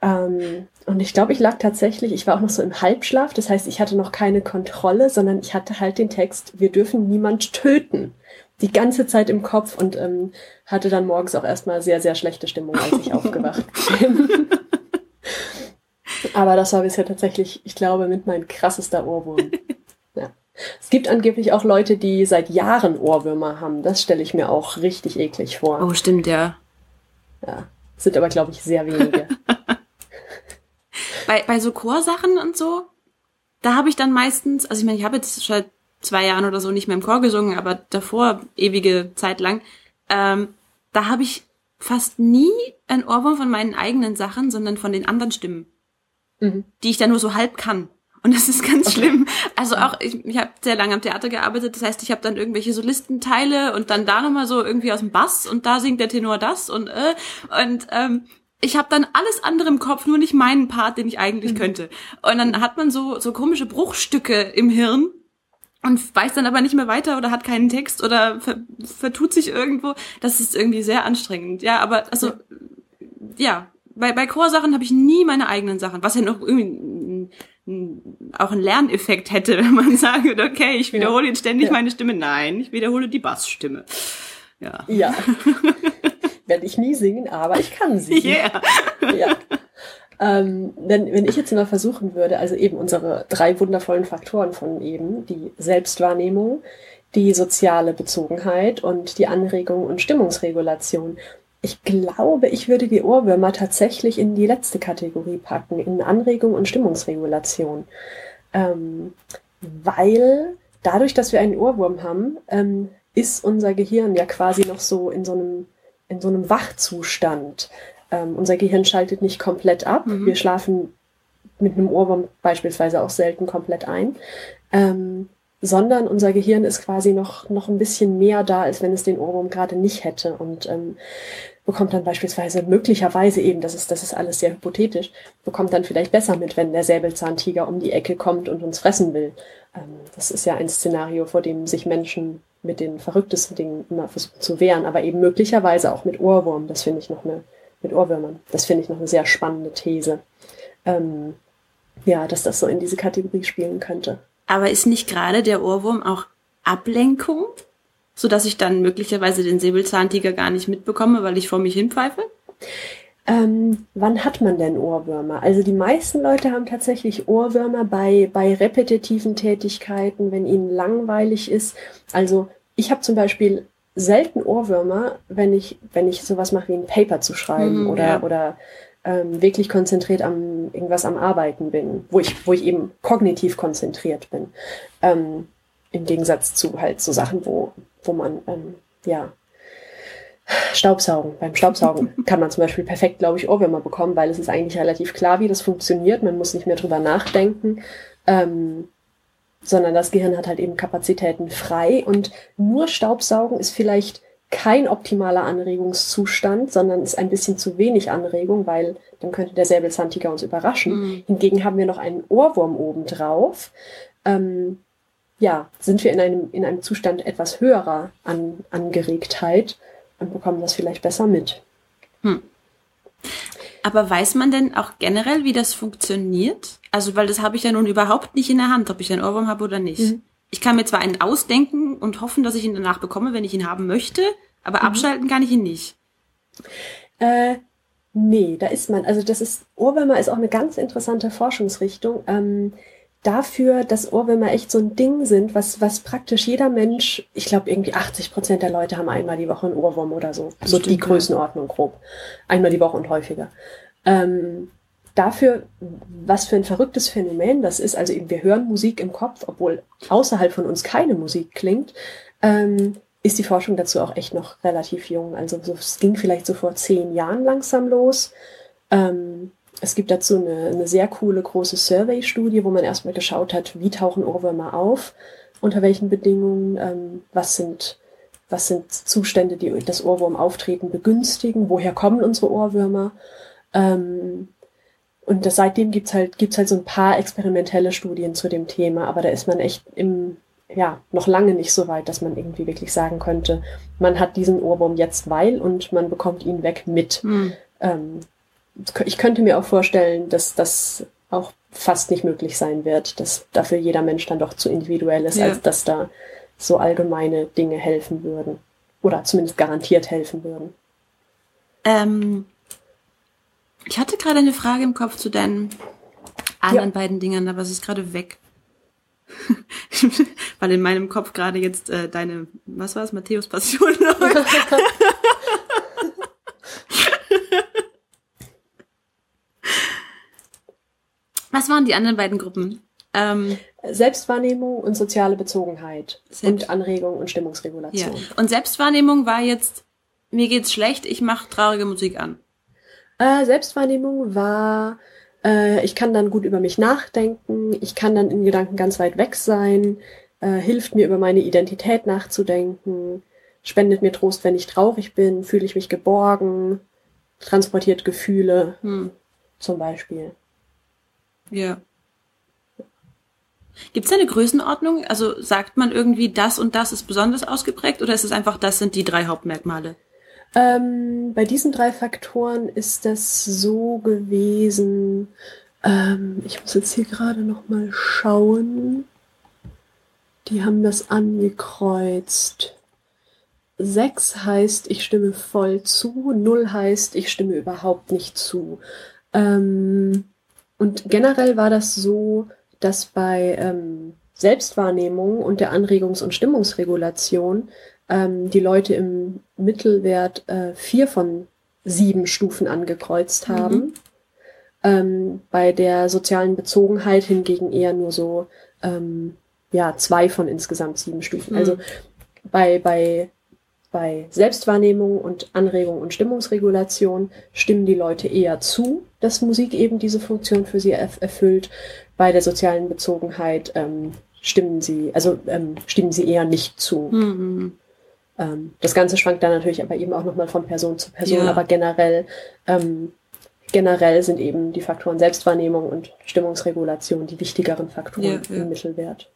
Ähm, und ich glaube, ich lag tatsächlich, ich war auch noch so im Halbschlaf, das heißt, ich hatte noch keine Kontrolle, sondern ich hatte halt den Text, wir dürfen niemand töten, die ganze Zeit im Kopf und ähm, hatte dann morgens auch erstmal sehr, sehr schlechte Stimmung, als ich aufgewacht bin. Aber das war bisher tatsächlich, ich glaube, mit mein krassester Ohrwurm. Ja. Es gibt angeblich auch Leute, die seit Jahren Ohrwürmer haben. Das stelle ich mir auch richtig eklig vor. Oh, stimmt, ja. Ja. Sind aber, glaube ich, sehr wenige. bei, bei so Chorsachen und so, da habe ich dann meistens, also ich meine, ich habe jetzt schon zwei Jahren oder so nicht mehr im Chor gesungen, aber davor ewige Zeit lang, ähm, da habe ich fast nie ein Ohrwurm von meinen eigenen Sachen, sondern von den anderen Stimmen, mhm. die ich dann nur so halb kann. Und das ist ganz okay. schlimm. Also auch, ich, ich habe sehr lange am Theater gearbeitet, das heißt, ich habe dann irgendwelche Solistenteile und dann da nochmal so irgendwie aus dem Bass und da singt der Tenor das und äh, und ähm, ich habe dann alles andere im Kopf, nur nicht meinen Part, den ich eigentlich mhm. könnte. Und dann hat man so so komische Bruchstücke im Hirn und weiß dann aber nicht mehr weiter oder hat keinen Text oder ver vertut sich irgendwo. Das ist irgendwie sehr anstrengend. Ja, aber also ja, bei bei Chorsachen habe ich nie meine eigenen Sachen, was ja noch irgendwie auch einen Lerneffekt hätte, wenn man sagen würde, okay, ich wiederhole jetzt ständig ja. meine Stimme. Nein, ich wiederhole die Bassstimme. Ja. Ja. werde ich nie singen, aber ich kann sie. Yeah. ja. Ähm, wenn, wenn ich jetzt mal versuchen würde, also eben unsere drei wundervollen Faktoren von eben, die Selbstwahrnehmung, die soziale Bezogenheit und die Anregung und Stimmungsregulation. Ich glaube, ich würde die Ohrwürmer tatsächlich in die letzte Kategorie packen, in Anregung und Stimmungsregulation. Ähm, weil dadurch, dass wir einen Ohrwurm haben, ähm, ist unser Gehirn ja quasi noch so in so einem in so einem Wachzustand. Ähm, unser Gehirn schaltet nicht komplett ab. Mhm. Wir schlafen mit einem Ohrwurm beispielsweise auch selten komplett ein. Ähm, sondern unser Gehirn ist quasi noch, noch ein bisschen mehr da, als wenn es den Ohrwurm gerade nicht hätte und ähm, bekommt dann beispielsweise möglicherweise eben, das ist, das ist alles sehr hypothetisch, bekommt dann vielleicht besser mit, wenn der Säbelzahntiger um die Ecke kommt und uns fressen will. Ähm, das ist ja ein Szenario, vor dem sich Menschen mit den verrücktesten Dingen immer versuchen zu wehren, aber eben möglicherweise auch mit Ohrwurm. Das finde ich noch eine, mit Ohrwürmern. Das finde ich noch eine sehr spannende These. Ähm, ja, dass das so in diese Kategorie spielen könnte. Aber ist nicht gerade der Ohrwurm auch Ablenkung? So dass ich dann möglicherweise den Säbelzahntiger gar nicht mitbekomme, weil ich vor mich hinpfeife? Ähm, wann hat man denn Ohrwürmer? Also die meisten Leute haben tatsächlich Ohrwürmer bei, bei repetitiven Tätigkeiten, wenn ihnen langweilig ist. Also ich habe zum Beispiel selten Ohrwürmer, wenn ich, wenn ich sowas mache wie ein Paper zu schreiben mhm, oder, ja. oder ähm, wirklich konzentriert am irgendwas am Arbeiten bin, wo ich, wo ich eben kognitiv konzentriert bin. Ähm, Im Gegensatz zu halt so Sachen, wo, wo man ähm, ja Staubsaugen. Beim Staubsaugen kann man zum Beispiel perfekt, glaube ich, Ohrwürmer bekommen, weil es ist eigentlich relativ klar, wie das funktioniert. Man muss nicht mehr drüber nachdenken, ähm, sondern das Gehirn hat halt eben Kapazitäten frei und nur Staubsaugen ist vielleicht kein optimaler Anregungszustand, sondern ist ein bisschen zu wenig Anregung, weil dann könnte der Säbelzahntiger uns überraschen. Mhm. Hingegen haben wir noch einen Ohrwurm obendrauf. Ähm, ja, sind wir in einem, in einem Zustand etwas höherer An Angeregtheit und bekommen das vielleicht besser mit. Hm. Aber weiß man denn auch generell, wie das funktioniert? Also, weil das habe ich ja nun überhaupt nicht in der Hand, ob ich einen Ohrwurm habe oder nicht. Mhm. Ich kann mir zwar einen ausdenken und hoffen, dass ich ihn danach bekomme, wenn ich ihn haben möchte, aber mhm. abschalten kann ich ihn nicht. Äh, nee, da ist man. Also das ist, Ohrwürmer ist auch eine ganz interessante Forschungsrichtung. Ähm, dafür, dass Ohrwürmer echt so ein Ding sind, was, was praktisch jeder Mensch, ich glaube irgendwie 80 Prozent der Leute haben einmal die Woche einen Ohrwurm oder so. so die Größenordnung grob. Einmal die Woche und häufiger. Ähm, dafür, was für ein verrücktes Phänomen das ist, also eben wir hören Musik im Kopf, obwohl außerhalb von uns keine Musik klingt, ähm, ist die Forschung dazu auch echt noch relativ jung. Also so, es ging vielleicht so vor zehn Jahren langsam los. Ähm, es gibt dazu eine, eine sehr coole große Survey-Studie, wo man erstmal geschaut hat, wie tauchen Ohrwürmer auf, unter welchen Bedingungen, ähm, was sind was sind Zustände, die das Ohrwurmauftreten begünstigen, woher kommen unsere Ohrwürmer. Ähm, und das, seitdem gibt's halt, gibt's halt so ein paar experimentelle Studien zu dem Thema, aber da ist man echt im, ja, noch lange nicht so weit, dass man irgendwie wirklich sagen könnte, man hat diesen Ohrwurm jetzt weil und man bekommt ihn weg mit. Hm. Ähm, ich könnte mir auch vorstellen, dass das auch fast nicht möglich sein wird, dass dafür jeder Mensch dann doch zu individuell ist, ja. als dass da so allgemeine Dinge helfen würden. Oder zumindest garantiert helfen würden. Ähm, ich hatte gerade eine Frage im Kopf zu deinen anderen ja. beiden Dingern, aber es ist gerade weg. Weil in meinem Kopf gerade jetzt äh, deine, was war es, Matthäus Passion Was waren die anderen beiden Gruppen? Ähm, Selbstwahrnehmung und soziale Bezogenheit Selbst und Anregung und Stimmungsregulation. Ja. Und Selbstwahrnehmung war jetzt, mir geht's schlecht, ich mache traurige Musik an. Äh, Selbstwahrnehmung war, äh, ich kann dann gut über mich nachdenken, ich kann dann in Gedanken ganz weit weg sein, äh, hilft mir über meine Identität nachzudenken, spendet mir Trost, wenn ich traurig bin, fühle ich mich geborgen, transportiert Gefühle, hm. zum Beispiel. Ja. Gibt es eine Größenordnung? Also sagt man irgendwie, das und das ist besonders ausgeprägt oder ist es einfach, das sind die drei Hauptmerkmale? Ähm, bei diesen drei Faktoren ist das so gewesen. Ähm, ich muss jetzt hier gerade noch mal schauen. Die haben das angekreuzt. Sechs heißt, ich stimme voll zu. Null heißt, ich stimme überhaupt nicht zu. Ähm, und generell war das so, dass bei ähm, Selbstwahrnehmung und der Anregungs- und Stimmungsregulation ähm, die Leute im Mittelwert äh, vier von sieben Stufen angekreuzt mhm. haben. Mhm. Ähm, bei der sozialen Bezogenheit hingegen eher nur so ähm, ja zwei von insgesamt sieben Stufen. Mhm. Also bei bei bei Selbstwahrnehmung und Anregung und Stimmungsregulation stimmen die Leute eher zu, dass Musik eben diese Funktion für sie erf erfüllt. Bei der sozialen Bezogenheit ähm, stimmen sie, also ähm, stimmen sie eher nicht zu. Mhm. Ähm, das Ganze schwankt dann natürlich aber eben auch nochmal von Person zu Person, ja. aber generell, ähm, generell sind eben die Faktoren Selbstwahrnehmung und Stimmungsregulation die wichtigeren Faktoren ja, ja. im Mittelwert.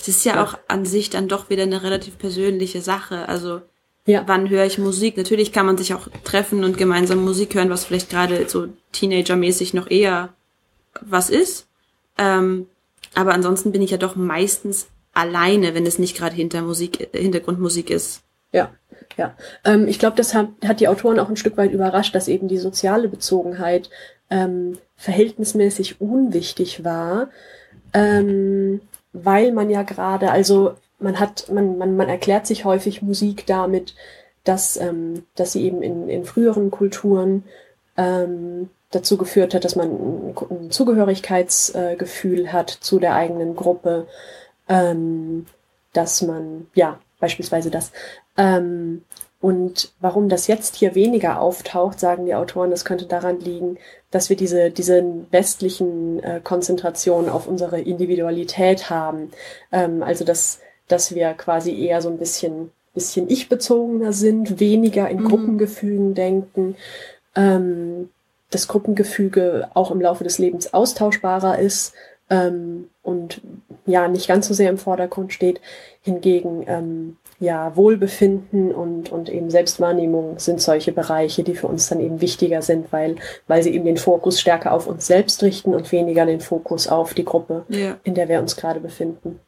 Es ist ja, auch an sich dann doch wieder eine relativ persönliche Sache. Also ja. wann höre ich Musik? Natürlich kann man sich auch treffen und gemeinsam Musik hören, was vielleicht gerade so Teenager-mäßig noch eher was ist. Ähm, aber ansonsten bin ich ja doch meistens alleine, wenn es nicht gerade hinter Musik, Hintergrundmusik ist. Ja, ja. Ähm, ich glaube, das hat, hat die Autoren auch ein Stück weit überrascht, dass eben die soziale Bezogenheit ähm, verhältnismäßig unwichtig war, ähm, weil man ja gerade, also man hat, man, man, man erklärt sich häufig Musik damit, dass, ähm, dass sie eben in, in früheren Kulturen ähm, dazu geführt hat, dass man ein, Zugehörigkeitsgefühl äh, hat zu der eigenen Gruppe, ähm, dass man, ja, beispielsweise das. Ähm, und warum das jetzt hier weniger auftaucht, sagen die Autoren, das könnte daran liegen, dass wir diese, diese westlichen äh, Konzentrationen auf unsere Individualität haben. Ähm, also dass, dass wir quasi eher so ein bisschen, bisschen ich-bezogener sind, weniger in mhm. Gruppengefügen denken. Ähm, das Gruppengefüge auch im Laufe des Lebens austauschbarer ist ähm, und ja nicht ganz so sehr im Vordergrund steht. Hingegen ähm, ja Wohlbefinden und, und eben Selbstwahrnehmung sind solche Bereiche, die für uns dann eben wichtiger sind, weil, weil sie eben den Fokus stärker auf uns selbst richten und weniger den Fokus auf die Gruppe, ja. in der wir uns gerade befinden.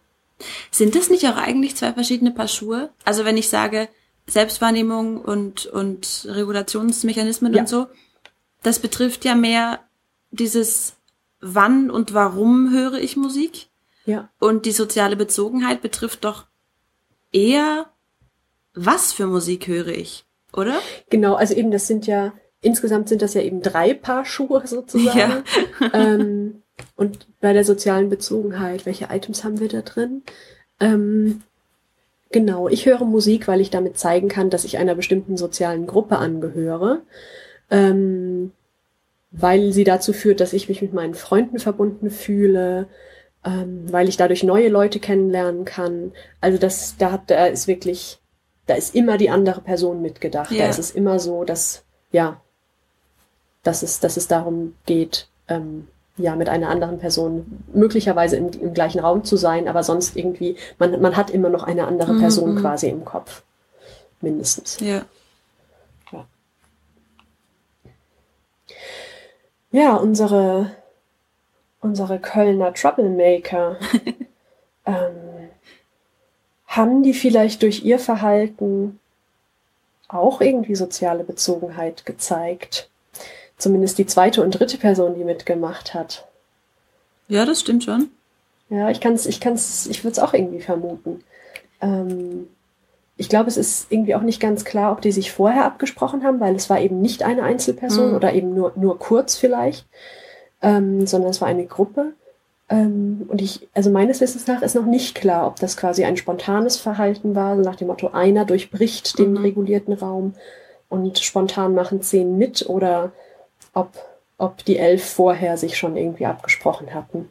Sind das nicht auch eigentlich zwei verschiedene Paar Schuhe? Also wenn ich sage Selbstwahrnehmung und, und Regulationsmechanismen ja. und so, das betrifft ja mehr dieses wann und warum höre ich Musik? Ja. Und die soziale Bezogenheit betrifft doch eher, was für Musik höre ich, oder? Genau, also eben, das sind ja, insgesamt sind das ja eben drei Paar Schuhe sozusagen. Ja. ähm, und bei der sozialen Bezogenheit, welche Items haben wir da drin? Ähm, genau, ich höre Musik, weil ich damit zeigen kann, dass ich einer bestimmten sozialen Gruppe angehöre. Ähm, weil sie dazu führt, dass ich mich mit meinen Freunden verbunden fühle, ähm, weil ich dadurch neue Leute kennenlernen kann. Also das, da, da ist wirklich, da ist immer die andere Person mitgedacht. Ja. Da ist es immer so, dass, ja, dass es, dass es darum geht, ähm, ja, mit einer anderen Person möglicherweise im, im, gleichen Raum zu sein, aber sonst irgendwie, man, man hat immer noch eine andere mhm, Person mhm. quasi im Kopf. Mindestens. Ja. Ja, ja unsere unsere Kölner Troublemaker, ähm, haben die vielleicht durch ihr Verhalten auch irgendwie soziale Bezogenheit gezeigt? Zumindest die zweite und dritte Person, die mitgemacht hat. Ja, das stimmt schon. Ja, ich kann's, ich kann's, ich würde es auch irgendwie vermuten. Ähm, ich glaube, es ist irgendwie auch nicht ganz klar, ob die sich vorher abgesprochen haben, weil es war eben nicht eine Einzelperson mhm. oder eben nur, nur kurz vielleicht ähm, sondern es war eine Gruppe. Ähm, und ich, also meines Wissens nach ist noch nicht klar, ob das quasi ein spontanes Verhalten war, so nach dem Motto, einer durchbricht den mhm. regulierten Raum und spontan machen zehn mit oder ob, ob die elf vorher sich schon irgendwie abgesprochen hatten,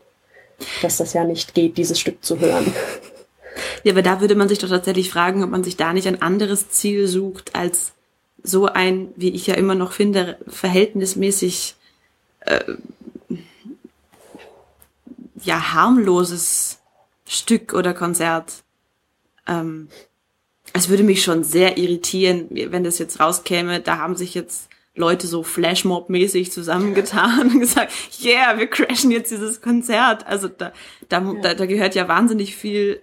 dass das ja nicht geht, dieses Stück zu hören. Ja, aber da würde man sich doch tatsächlich fragen, ob man sich da nicht ein anderes Ziel sucht als so ein, wie ich ja immer noch finde, verhältnismäßig äh, ja harmloses Stück oder Konzert. Ähm, es würde mich schon sehr irritieren, wenn das jetzt rauskäme. Da haben sich jetzt Leute so Flashmob-mäßig zusammengetan und gesagt, yeah, wir crashen jetzt dieses Konzert. Also da, da, ja. da, da gehört ja wahnsinnig viel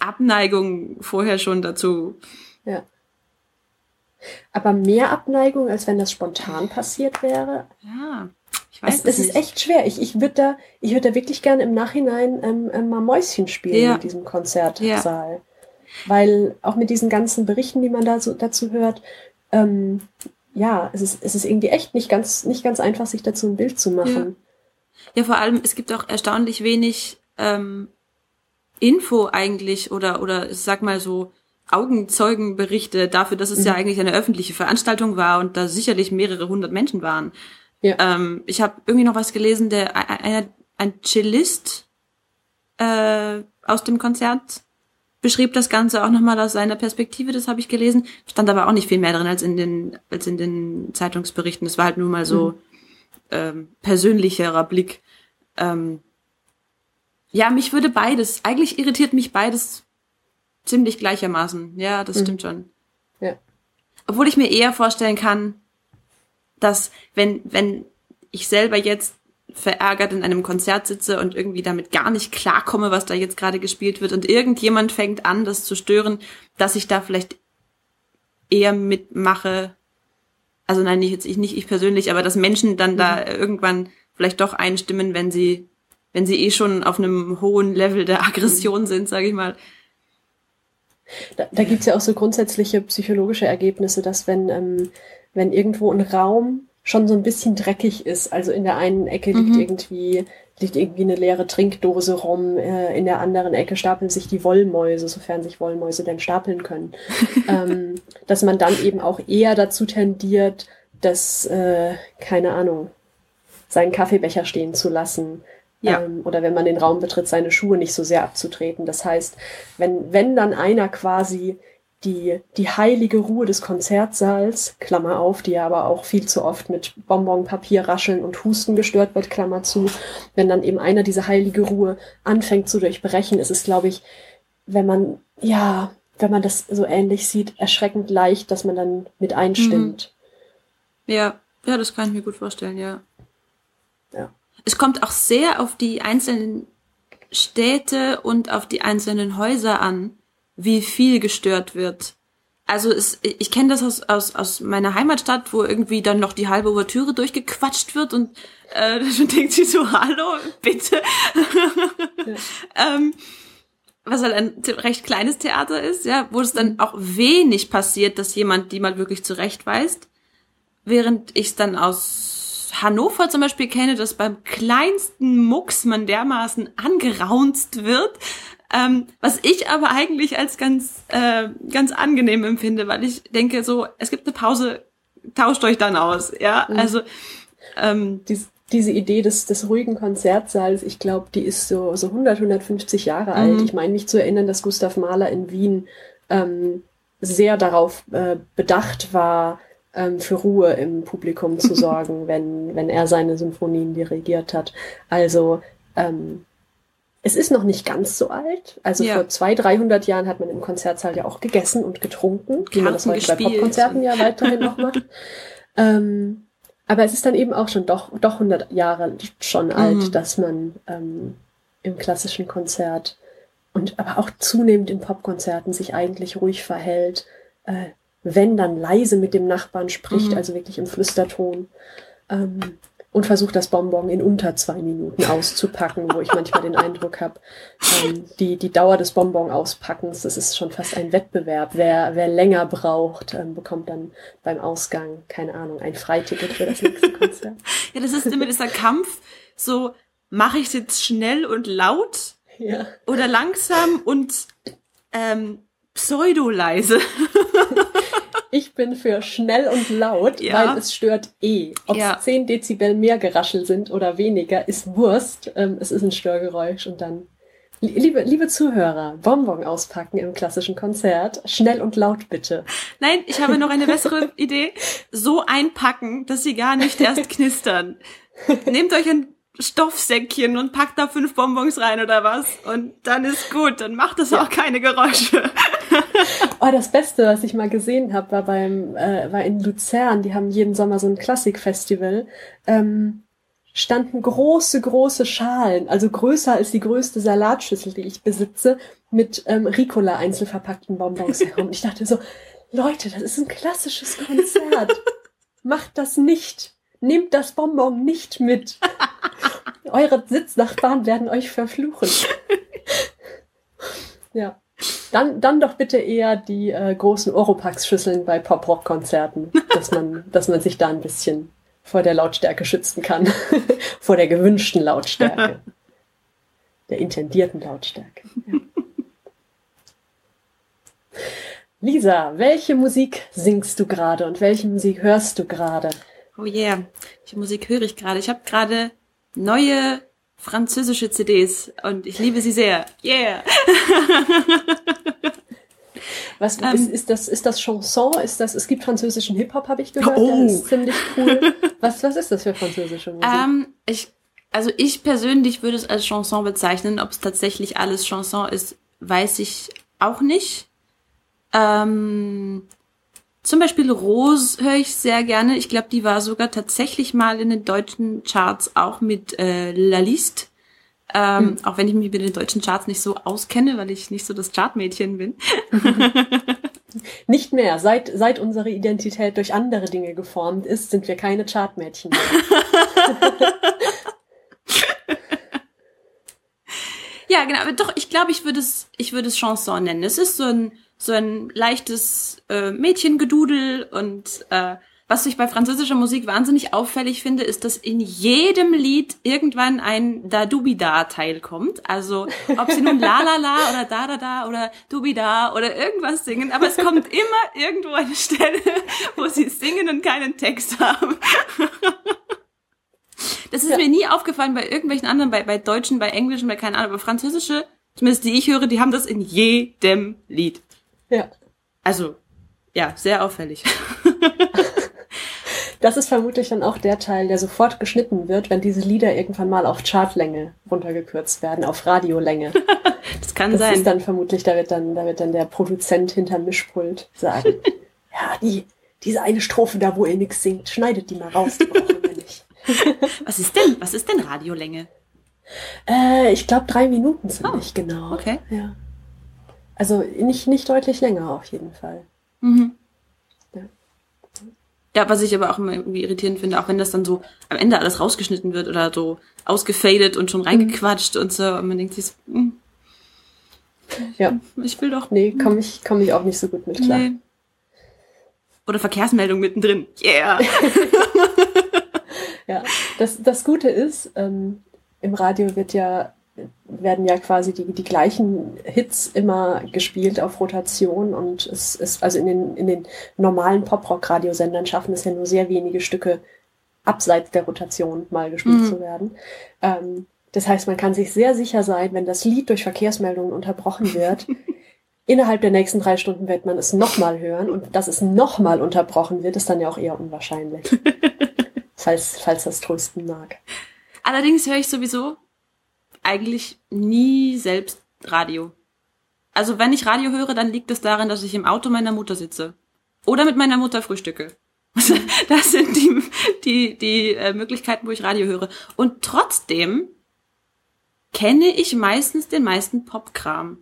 Abneigung vorher schon dazu. Ja. Aber mehr Abneigung, als wenn das spontan passiert wäre? Ja. Ich weiß es, es, es ist echt schwer. Ich, ich würde da, ich würde da wirklich gerne im Nachhinein ähm, ähm, mal Mäuschen spielen ja. in diesem Konzertsaal. Ja. Weil auch mit diesen ganzen Berichten, die man da so, dazu hört, ähm, ja, es ist, es ist irgendwie echt nicht ganz, nicht ganz einfach, sich dazu ein Bild zu machen. Ja, ja vor allem, es gibt auch erstaunlich wenig ähm, Info eigentlich oder, oder ich sag mal so, Augenzeugenberichte dafür, dass es mhm. ja eigentlich eine öffentliche Veranstaltung war und da sicherlich mehrere hundert Menschen waren. Ja. Ähm, ich habe irgendwie noch was gelesen, der ein, ein Cellist äh, aus dem Konzert beschrieb das Ganze auch nochmal aus seiner Perspektive, das habe ich gelesen. Stand aber auch nicht viel mehr drin als in den, als in den Zeitungsberichten. Das war halt nur mal so mhm. ähm, persönlicherer Blick. Ähm, ja, mich würde beides, eigentlich irritiert mich beides ziemlich gleichermaßen. Ja, das mhm. stimmt schon. Ja. Obwohl ich mir eher vorstellen kann, dass wenn, wenn ich selber jetzt verärgert in einem Konzert sitze und irgendwie damit gar nicht klarkomme, was da jetzt gerade gespielt wird und irgendjemand fängt an, das zu stören, dass ich da vielleicht eher mitmache. Also nein, nicht jetzt ich nicht ich persönlich, aber dass Menschen dann mhm. da irgendwann vielleicht doch einstimmen, wenn sie wenn sie eh schon auf einem hohen Level der Aggression sind, sage ich mal. Da, da gibt's ja auch so grundsätzliche psychologische Ergebnisse, dass wenn ähm, wenn irgendwo ein Raum schon so ein bisschen dreckig ist. Also in der einen Ecke liegt mhm. irgendwie liegt irgendwie eine leere Trinkdose rum, äh, in der anderen Ecke stapeln sich die Wollmäuse, sofern sich Wollmäuse denn stapeln können. ähm, dass man dann eben auch eher dazu tendiert, dass, äh, keine Ahnung, seinen Kaffeebecher stehen zu lassen. Ja. Ähm, oder wenn man den Raum betritt, seine Schuhe nicht so sehr abzutreten. Das heißt, wenn, wenn dann einer quasi die, die heilige Ruhe des Konzertsaals, Klammer auf, die aber auch viel zu oft mit Bonbon, Papier, Rascheln und Husten gestört wird, Klammer zu. Wenn dann eben einer diese heilige Ruhe anfängt zu durchbrechen, ist es, glaube ich, wenn man, ja, wenn man das so ähnlich sieht, erschreckend leicht, dass man dann mit einstimmt. Mhm. Ja, ja, das kann ich mir gut vorstellen, ja. Ja. Es kommt auch sehr auf die einzelnen Städte und auf die einzelnen Häuser an wie viel gestört wird. Also es, ich kenne das aus, aus, aus meiner Heimatstadt, wo irgendwie dann noch die halbe Ouvertüre durchgequatscht wird und äh, dann denkt sie so, hallo, bitte. Ja. ähm, was halt ein recht kleines Theater ist, ja, wo es dann auch wenig passiert, dass jemand die mal wirklich zurechtweist. Während ich es dann aus Hannover zum Beispiel kenne, dass beim kleinsten Mucks man dermaßen angeraunzt wird, ähm, was ich aber eigentlich als ganz, äh, ganz angenehm empfinde, weil ich denke so, es gibt eine Pause, tauscht euch dann aus, ja, mhm. also ähm, Dies, diese Idee des, des ruhigen Konzertsaals, ich glaube, die ist so, so 100, 150 Jahre alt. Mhm. Ich meine mich zu erinnern, dass Gustav Mahler in Wien ähm, sehr darauf äh, bedacht war, ähm, für Ruhe im Publikum zu sorgen, wenn, wenn er seine Symphonien dirigiert hat. Also ähm, es ist noch nicht ganz so alt. Also ja. vor zwei, dreihundert Jahren hat man im Konzertsaal ja auch gegessen und getrunken, wie man das heute bei Popkonzerten ja weiterhin noch macht. Ähm, aber es ist dann eben auch schon doch, doch 100 Jahre schon mhm. alt, dass man ähm, im klassischen Konzert und aber auch zunehmend in Popkonzerten sich eigentlich ruhig verhält, äh, wenn dann leise mit dem Nachbarn spricht, mhm. also wirklich im Flüsterton. Ähm, und versucht das Bonbon in unter zwei Minuten auszupacken, wo ich manchmal den Eindruck habe, ähm, die, die Dauer des Bonbon auspackens, das ist schon fast ein Wettbewerb. Wer, wer länger braucht, ähm, bekommt dann beim Ausgang, keine Ahnung, ein Freiticket für das nächste Konzert. ja, das ist immer dieser Kampf, so mache ich es jetzt schnell und laut ja. oder langsam und ähm, pseudo-leise. Ich bin für schnell und laut, ja. weil es stört eh. Ob es ja. 10 Dezibel mehr Geraschel sind oder weniger, ist Wurst. Ähm, es ist ein Störgeräusch und dann Liebe, liebe Zuhörer, Bonbon auspacken im klassischen Konzert. Schnell und laut bitte. Nein, ich habe noch eine bessere Idee. So einpacken, dass sie gar nicht erst knistern. Nehmt euch ein Stoffsäckchen und packt da fünf Bonbons rein oder was und dann ist gut, dann macht es ja. auch keine Geräusche. oh, das Beste, was ich mal gesehen habe, war beim äh, war in Luzern. Die haben jeden Sommer so ein Klassikfestival. Ähm, standen große, große Schalen, also größer als die größte Salatschüssel, die ich besitze, mit ähm, Ricola einzelverpackten Bonbons herum. Ich dachte so, Leute, das ist ein klassisches Konzert. Macht das nicht. Nehmt das Bonbon nicht mit. Eure Sitznachbarn werden euch verfluchen. ja. Dann, dann doch bitte eher die äh, großen Oropax-Schüsseln bei Pop-Rock-Konzerten, dass man, dass man sich da ein bisschen vor der Lautstärke schützen kann. vor der gewünschten Lautstärke. der intendierten Lautstärke. Ja. Lisa, welche Musik singst du gerade und welche Musik hörst du gerade? Oh yeah, welche Musik höre ich gerade? Ich habe gerade neue französische CDs und ich liebe sie sehr. Yeah. Was ähm, ist, ist, das? Ist das Chanson? Ist das? Es gibt französischen Hip Hop, habe ich gehört. Oh. Der ist ziemlich cool. Was was ist das für französische Musik? Ähm, ich also ich persönlich würde es als Chanson bezeichnen. Ob es tatsächlich alles Chanson ist, weiß ich auch nicht. Ähm, zum Beispiel Rose höre ich sehr gerne. Ich glaube, die war sogar tatsächlich mal in den deutschen Charts auch mit äh, La Liste. Ähm, hm. Auch wenn ich mich mit den deutschen Charts nicht so auskenne, weil ich nicht so das Chartmädchen bin. nicht mehr. Seit, seit unsere Identität durch andere Dinge geformt ist, sind wir keine Chartmädchen mehr. ja, genau. Aber doch, ich glaube, ich würde es, ich würde es Chanson nennen. Es ist so ein so ein leichtes äh, Mädchengedudel und äh, was ich bei französischer Musik wahnsinnig auffällig finde, ist, dass in jedem Lied irgendwann ein da dubida Teil kommt. Also ob sie nun la la la oder da da da oder dubida oder irgendwas singen, aber es kommt immer irgendwo eine Stelle, wo sie singen und keinen Text haben. Das ist ja. mir nie aufgefallen bei irgendwelchen anderen, bei, bei Deutschen, bei Englischen, bei keine Ahnung, aber französische, zumindest die ich höre, die haben das in jedem Lied. Ja. Also, ja, sehr auffällig. Das ist vermutlich dann auch der Teil, der sofort geschnitten wird, wenn diese Lieder irgendwann mal auf Chartlänge runtergekürzt werden, auf Radiolänge. das kann das sein. Das ist dann vermutlich, da wird dann, da wird dann der Produzent hinterm Mischpult sagen, ja, die, diese eine Strophe da, wo ihr nix singt, schneidet die mal raus, die brauchen wir nicht. Was ist denn, was ist denn Radiolänge? Äh, ich glaube drei Minuten sind Oh, nicht genau. okay. Ja. Also nicht, nicht deutlich länger auf jeden Fall. Mhm. Ja. Ja, was ich aber auch immer irgendwie irritierend finde, auch wenn das dann so am Ende alles rausgeschnitten wird oder so ausgefadet und schon reingequatscht und so, und man denkt sich, so, hm, Ja. ich will doch. Nee, komme ich, komm ich auch nicht so gut mit klar. Nee. Oder Verkehrsmeldung mittendrin. Yeah. Ja, das, das Gute ist, ähm, im Radio wird ja, werden ja quasi die, die gleichen Hits immer gespielt auf Rotation und es ist, also in den, in den normalen Pop-Rock-Radiosendern schaffen es ja nur sehr wenige Stücke abseits der Rotation mal gespielt Mhm. zu werden. Ähm, das heißt, man kann sich sehr sicher sein, wenn das Lied durch Verkehrsmeldungen unterbrochen wird, innerhalb der nächsten drei Stunden wird man es nochmal hören und dass es nochmal unterbrochen wird, ist dann ja auch eher unwahrscheinlich. falls, falls das trösten mag. Allerdings höre ich sowieso eigentlich nie selbst Radio. Also wenn ich Radio höre, dann liegt es daran, dass ich im Auto meiner Mutter sitze. Oder mit meiner Mutter frühstücke. Das sind die, die, die äh, Möglichkeiten, wo ich Radio höre. Und trotzdem kenne ich meistens den meisten Popkram.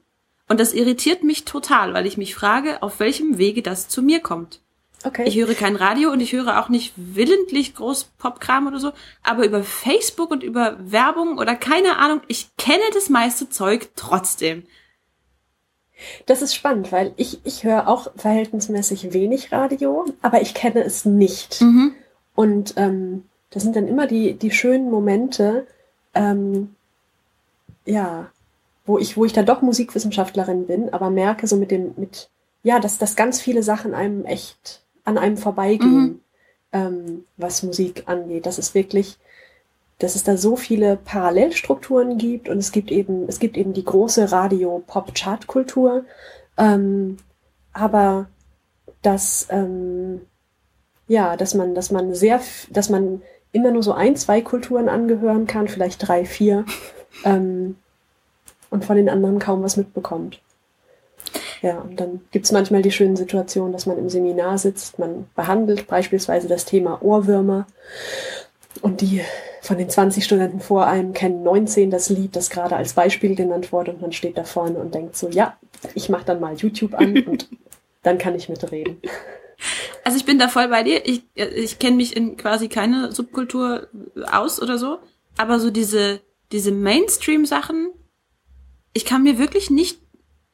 Und das irritiert mich total, weil ich mich frage, auf welchem Wege das zu mir kommt. Okay. Ich höre kein Radio und ich höre auch nicht willentlich groß Popkram oder so, aber über Facebook und über Werbung oder keine Ahnung, ich kenne das meiste Zeug trotzdem. Das ist spannend, weil ich, ich höre auch verhältnismäßig wenig Radio, aber ich kenne es nicht. Mhm. Und ähm, das sind dann immer die, die schönen Momente, ähm, ja, wo ich, wo ich dann doch Musikwissenschaftlerin bin, aber merke so mit dem, mit, ja, dass, dass ganz viele Sachen einem echt an einem vorbeigehen, Mhm. ähm, was Musik angeht. Das ist wirklich, dass es da so viele Parallelstrukturen gibt und es gibt eben, es gibt eben die große Radio-Pop-Chart-Kultur, ähm, aber dass, ähm, ja, dass man, dass man sehr, dass man immer nur so ein, zwei Kulturen angehören kann, vielleicht drei, vier, ähm, und von den anderen kaum was mitbekommt. Ja, und dann gibt's manchmal die schönen Situationen, dass man im Seminar sitzt, man behandelt beispielsweise das Thema Ohrwürmer und die von den 20 Studenten vor einem kennen 19 das Lied, das gerade als Beispiel genannt wurde und man steht da vorne und denkt so, ja, ich mache dann mal YouTube an und dann kann ich mitreden. Also ich bin da voll bei dir. Ich, ich kenne mich in quasi keine Subkultur aus oder so, aber so diese, diese Mainstream-Sachen, ich kann mir wirklich nicht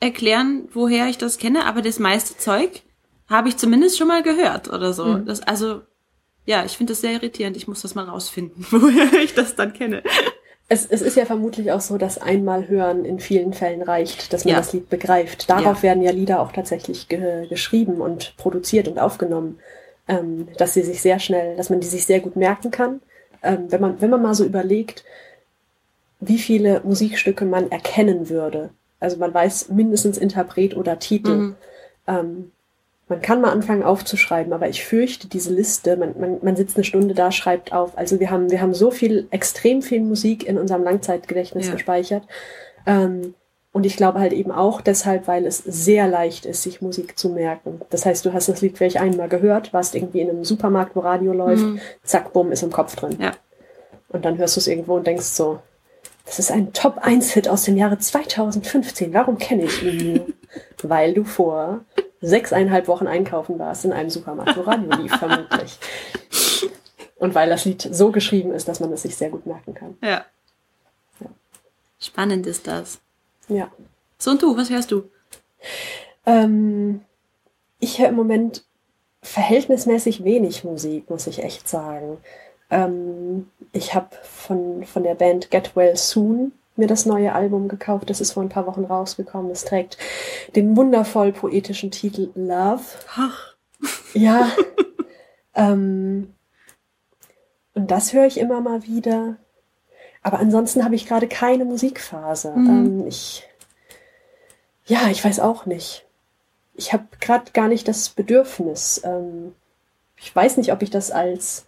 erklären, woher ich das kenne, aber das meiste Zeug habe ich zumindest schon mal gehört oder so. Mhm. Das, also, ja, ich finde das sehr irritierend. Ich muss das mal rausfinden, woher ich das dann kenne. Es, es ist ja vermutlich auch so, dass einmal hören in vielen Fällen reicht, dass man Ja. das Lied begreift. Darauf Ja. werden ja Lieder auch tatsächlich ge geschrieben und produziert und aufgenommen, ähm, dass sie sich sehr schnell, dass man die sich sehr gut merken kann. Ähm, wenn man wenn man mal so überlegt, wie viele Musikstücke man erkennen würde. Also man weiß mindestens Interpret oder Titel. Mhm. Ähm, man kann mal anfangen aufzuschreiben, aber ich fürchte diese Liste, man, man, man sitzt eine Stunde da, schreibt auf. Also wir haben, wir haben so viel, extrem viel Musik in unserem Langzeitgedächtnis Ja. gespeichert. Ähm, und ich glaube halt eben auch deshalb, weil es sehr leicht ist, sich Musik zu merken. Das heißt, du hast das Lied vielleicht einmal gehört, warst irgendwie in einem Supermarkt, wo Radio läuft, Mhm. zack, bumm, ist im Kopf drin. Ja. Und dann hörst du es irgendwo und denkst so, das ist ein Top-1-Hit aus dem Jahre 2015. Warum kenne ich ihn nur? Weil du vor sechseinhalb Wochen einkaufen warst in einem Supermarkt, wo Radio lief, vermutlich. Und weil das Lied so geschrieben ist, dass man es sich sehr gut merken kann. Ja. Spannend ist das. Ja. So und du, was hörst du? Ähm, ich höre im Moment verhältnismäßig wenig Musik, muss ich echt sagen. Ähm, ich habe von, von der Band Get Well Soon mir das neue Album gekauft. Das ist vor ein paar Wochen rausgekommen. Es trägt den wundervoll poetischen Titel Love. Ach. Ja. ähm, und das höre ich immer mal wieder. Aber ansonsten habe ich gerade keine Musikphase. Mhm. Ähm, ich, ja, ich weiß auch nicht. ich habe gerade gar nicht das Bedürfnis. Ähm, ich weiß nicht, ob ich das als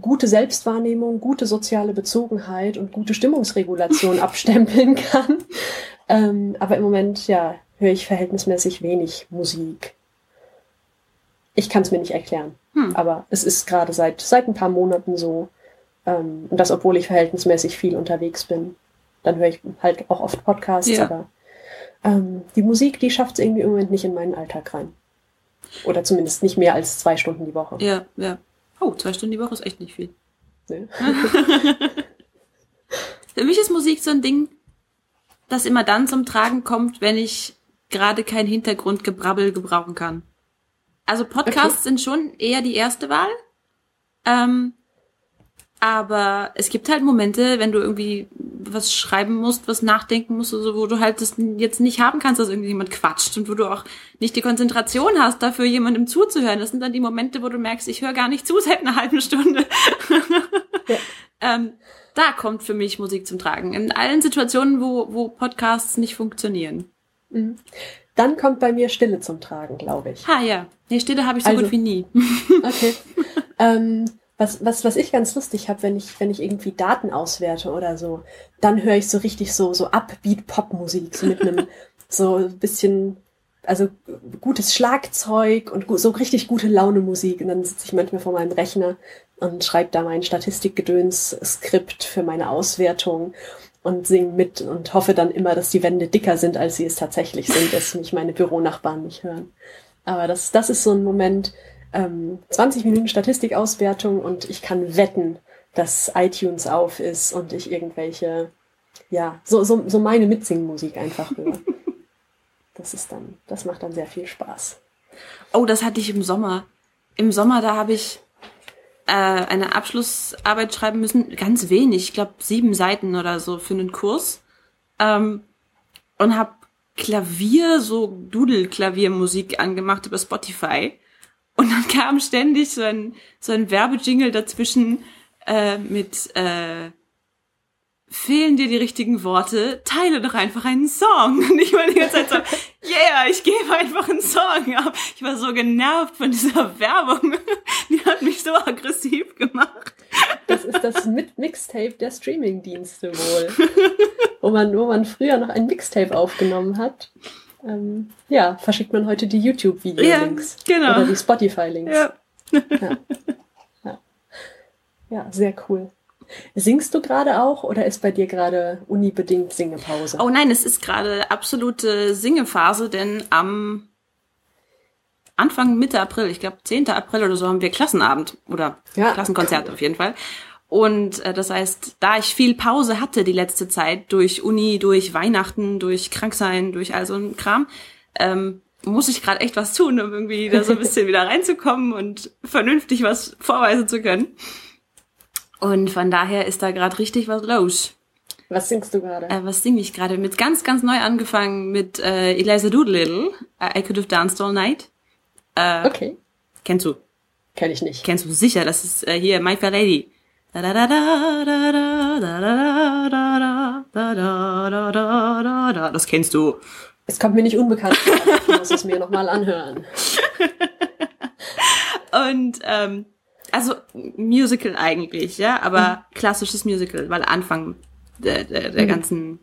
gute Selbstwahrnehmung, gute soziale Bezogenheit und gute Stimmungsregulation abstempeln kann. Ähm, aber im Moment, ja, höre ich verhältnismäßig wenig Musik. Ich kann es mir nicht erklären. Hm. Aber es ist gerade seit, seit ein paar Monaten so. Ähm, und das, obwohl ich verhältnismäßig viel unterwegs bin. Dann höre ich halt auch oft Podcasts, ja. aber ähm, die Musik, die schafft es irgendwie im Moment nicht in meinen Alltag rein. Oder zumindest nicht mehr als zwei Stunden die Woche. Ja, ja. Oh, zwei Stunden die Woche ist echt nicht viel. Nee. Für mich ist Musik so ein Ding, das immer dann zum Tragen kommt, wenn ich gerade kein Hintergrundgebrabbel gebrauchen kann. Also Podcasts okay. sind schon eher die erste Wahl. Ähm, aber es gibt halt Momente, wenn du irgendwie was schreiben musst, was nachdenken musst, also wo du halt das jetzt nicht haben kannst, dass irgendwie jemand quatscht und wo du auch nicht die Konzentration hast, dafür jemandem zuzuhören. Das sind dann die Momente, wo du merkst, ich höre gar nicht zu seit einer halben Stunde. Ja. ähm, da kommt für mich Musik zum Tragen. In allen Situationen, wo, wo Podcasts nicht funktionieren. Mhm. Dann kommt bei mir Stille zum Tragen, glaube ich. Ha, ja. Nee, Stille habe ich so also, gut wie nie. okay. ähm, was, was, was ich ganz lustig habe, wenn ich, wenn ich irgendwie Daten auswerte oder so, dann höre ich so richtig so, so Upbeat-Pop-Musik, so mit einem so ein bisschen, also gutes Schlagzeug und so richtig gute Laune-Musik. Und dann sitze ich manchmal vor meinem Rechner und schreibe da mein Statistikgedöns-Skript für meine Auswertung und singe mit und hoffe dann immer, dass die Wände dicker sind, als sie es tatsächlich sind, dass mich meine Büronachbarn nicht hören. Aber das, das ist so ein Moment, ähm, 20 Minuten Statistikauswertung und ich kann wetten, dass iTunes auf ist und ich irgendwelche, ja, so, so, so meine Mitsingmusik einfach höre. das ist dann, das macht dann sehr viel Spaß. Oh, das hatte ich im Sommer. Im Sommer, da habe ich äh, eine Abschlussarbeit schreiben müssen, ganz wenig, ich glaube sieben Seiten oder so für einen Kurs. Ähm, und habe Klavier, so Doodle-Klaviermusik angemacht über Spotify. Und dann kam ständig so ein, so ein Werbejingle dazwischen äh, mit äh, fehlen dir die richtigen Worte, teile doch einfach einen Song. Und ich war die ganze Zeit so, yeah, ich gebe einfach einen Song ab. Ich war so genervt von dieser Werbung. Die hat mich so aggressiv gemacht. Das ist das Mixtape der Streamingdienste wohl. Wo man, wo man früher noch ein Mixtape aufgenommen hat ähm, ja, verschickt man heute die YouTube-Video-Links. Ja, genau. Oder die Spotify-Links. Ja. ja. ja. Ja, sehr cool. Singst du gerade auch oder ist bei dir gerade unibedingt Singepause? Oh nein, es ist gerade absolute Singephase, denn am Anfang Mitte April, ich glaube 10. April oder so, haben wir Klassenabend oder ja, Klassenkonzert cool. auf jeden Fall. Und äh, das heißt, da ich viel Pause hatte die letzte Zeit durch Uni, durch Weihnachten, durch Kranksein, durch all so ein Kram, ähm, muss ich gerade echt was tun, um irgendwie da so ein bisschen wieder reinzukommen und vernünftig was vorweisen zu können. Und von daher ist da gerade richtig was los. Was singst du gerade? Äh, was singe ich gerade? Mit ganz, ganz neu angefangen mit äh, Eliza Doolittle, I Could Have Danced All Night. Äh, okay. Kennst du? Kenn ich nicht. Kennst du sicher, das ist äh, hier My Fair Lady. Das kennst du. Es kommt mir nicht unbekannt vor. Ich muss es mir nochmal anhören. Und ähm, also Musical eigentlich, ja, aber mhm. klassisches Musical, weil Anfang der, der, der ganzen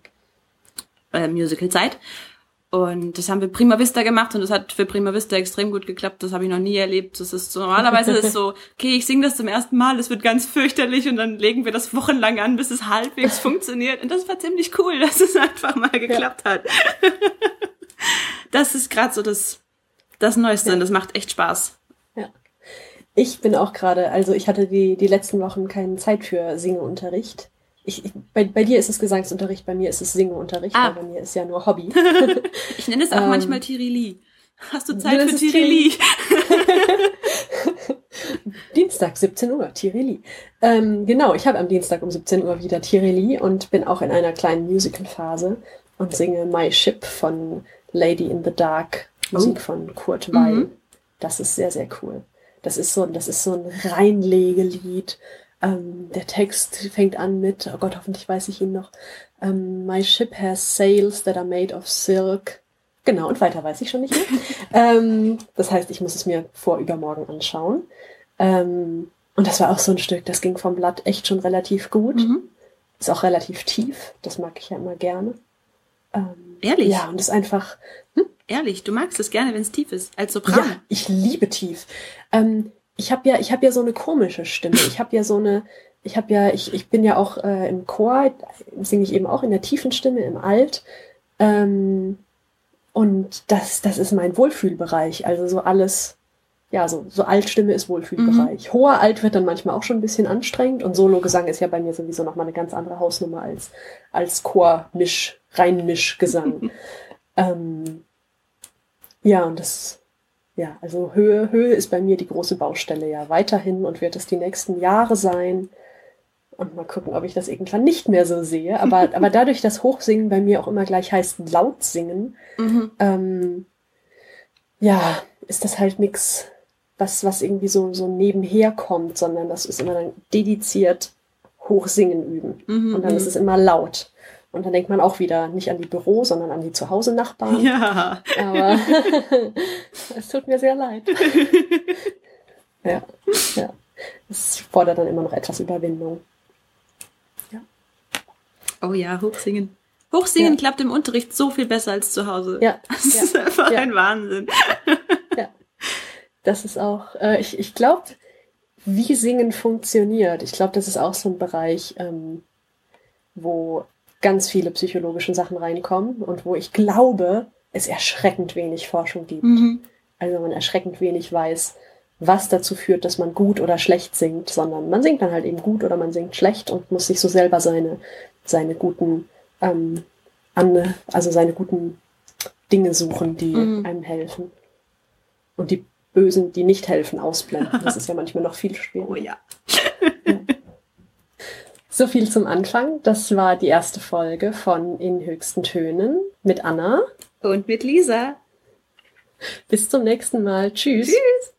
äh, Musical-Zeit. Und das haben wir Prima Vista gemacht und das hat für Prima Vista extrem gut geklappt. Das habe ich noch nie erlebt. Das ist so, normalerweise ist so, okay, ich singe das zum ersten Mal, das wird ganz fürchterlich und dann legen wir das wochenlang an, bis es halbwegs funktioniert. Und das war ziemlich cool, dass es einfach mal geklappt ja. hat. das ist gerade so das, das Neueste ja. und das macht echt Spaß. Ja. Ich bin auch gerade, also ich hatte die, die letzten Wochen keine Zeit für Singeunterricht ich, ich, bei, bei dir ist es Gesangsunterricht, bei mir ist es Singeunterricht, ah. bei mir ist ja nur Hobby. ich nenne es auch ähm, manchmal Tirili. Hast du Zeit für Tirili? Dienstag, 17 Uhr, Tirili. Ähm, genau, ich habe am Dienstag um 17 Uhr wieder Tirili und bin auch in einer kleinen Musical-Phase und singe My Ship von Lady in the Dark, Musik oh. von Kurt Weil. Mhm. Das ist sehr, sehr cool. Das ist so, das ist so ein Reinlegelied ähm, der Text fängt an mit, oh Gott, hoffentlich weiß ich ihn noch. Ähm, My ship has sails that are made of silk, Genau, und weiter weiß ich schon nicht mehr. ähm, das heißt, ich muss es mir vor übermorgen anschauen. Ähm, und das war auch so ein Stück, das ging vom Blatt echt schon relativ gut. Mhm. Ist auch relativ tief, das mag ich ja immer gerne. Ähm, Ehrlich? Ja, und ist einfach, Ehrlich, du magst es gerne, wenn es tief ist, als Sopran. ja, ich liebe tief. Ähm, ich habe ja, ich habe ja so eine komische Stimme. Ich habe ja so eine, ich habe ja, ich, ich bin ja auch äh, im Chor, singe ich eben auch in der tiefen Stimme, im Alt. Ähm, und das, das ist mein Wohlfühlbereich. Also so alles, ja, so, so Altstimme ist Wohlfühlbereich. Hoher Alt wird dann manchmal auch schon ein bisschen anstrengend und Sologesang ist ja bei mir sowieso nochmal eine ganz andere Hausnummer als, als Chor-Misch, Reinmischgesang. ähm, ja, und das, ja, also Höhe, Höhe ist bei mir die große Baustelle ja weiterhin und wird es die nächsten Jahre sein. Und mal gucken, ob ich das irgendwann nicht mehr so sehe. Aber, aber dadurch, dass Hochsingen bei mir auch immer gleich heißt laut singen, Mhm. ähm, ja, ist das halt nix, was, was irgendwie so, so nebenher kommt, sondern das ist immer dann dediziert Hochsingen üben. Mhm, Und dann ist es immer laut. Und dann denkt man auch wieder nicht an die Büro, sondern an die Zuhause-Nachbarn. Ja. Aber es tut mir sehr leid. ja, ja. Es fordert dann immer noch etwas Überwindung. Oh ja, Hochsingen. Hochsingen Ja. klappt im Unterricht so viel besser als zu Hause. Ja, Das ist einfach ja. ein Wahnsinn. Das ist auch, äh, ich, ich glaube, wie Singen funktioniert. Ich glaube, das ist auch so ein Bereich, ähm, wo ganz viele psychologische Sachen reinkommen und wo ich glaube, es erschreckend wenig Forschung gibt. Mhm. Also man erschreckend wenig weiß, was dazu führt, dass man gut oder schlecht singt, sondern man singt dann halt eben gut oder man singt schlecht und muss sich so selber seine, seine guten, ähm, an, also seine guten Dinge suchen, die Mhm. einem helfen. Und die Bösen, die nicht helfen, ausblenden. Das ist ja manchmal noch viel schwerer. Oh ja. So viel zum Anfang. Das war die erste Folge von In höchsten Tönen mit Anna. Und mit Lisa. Bis zum nächsten Mal. Tschüss. Tschüss.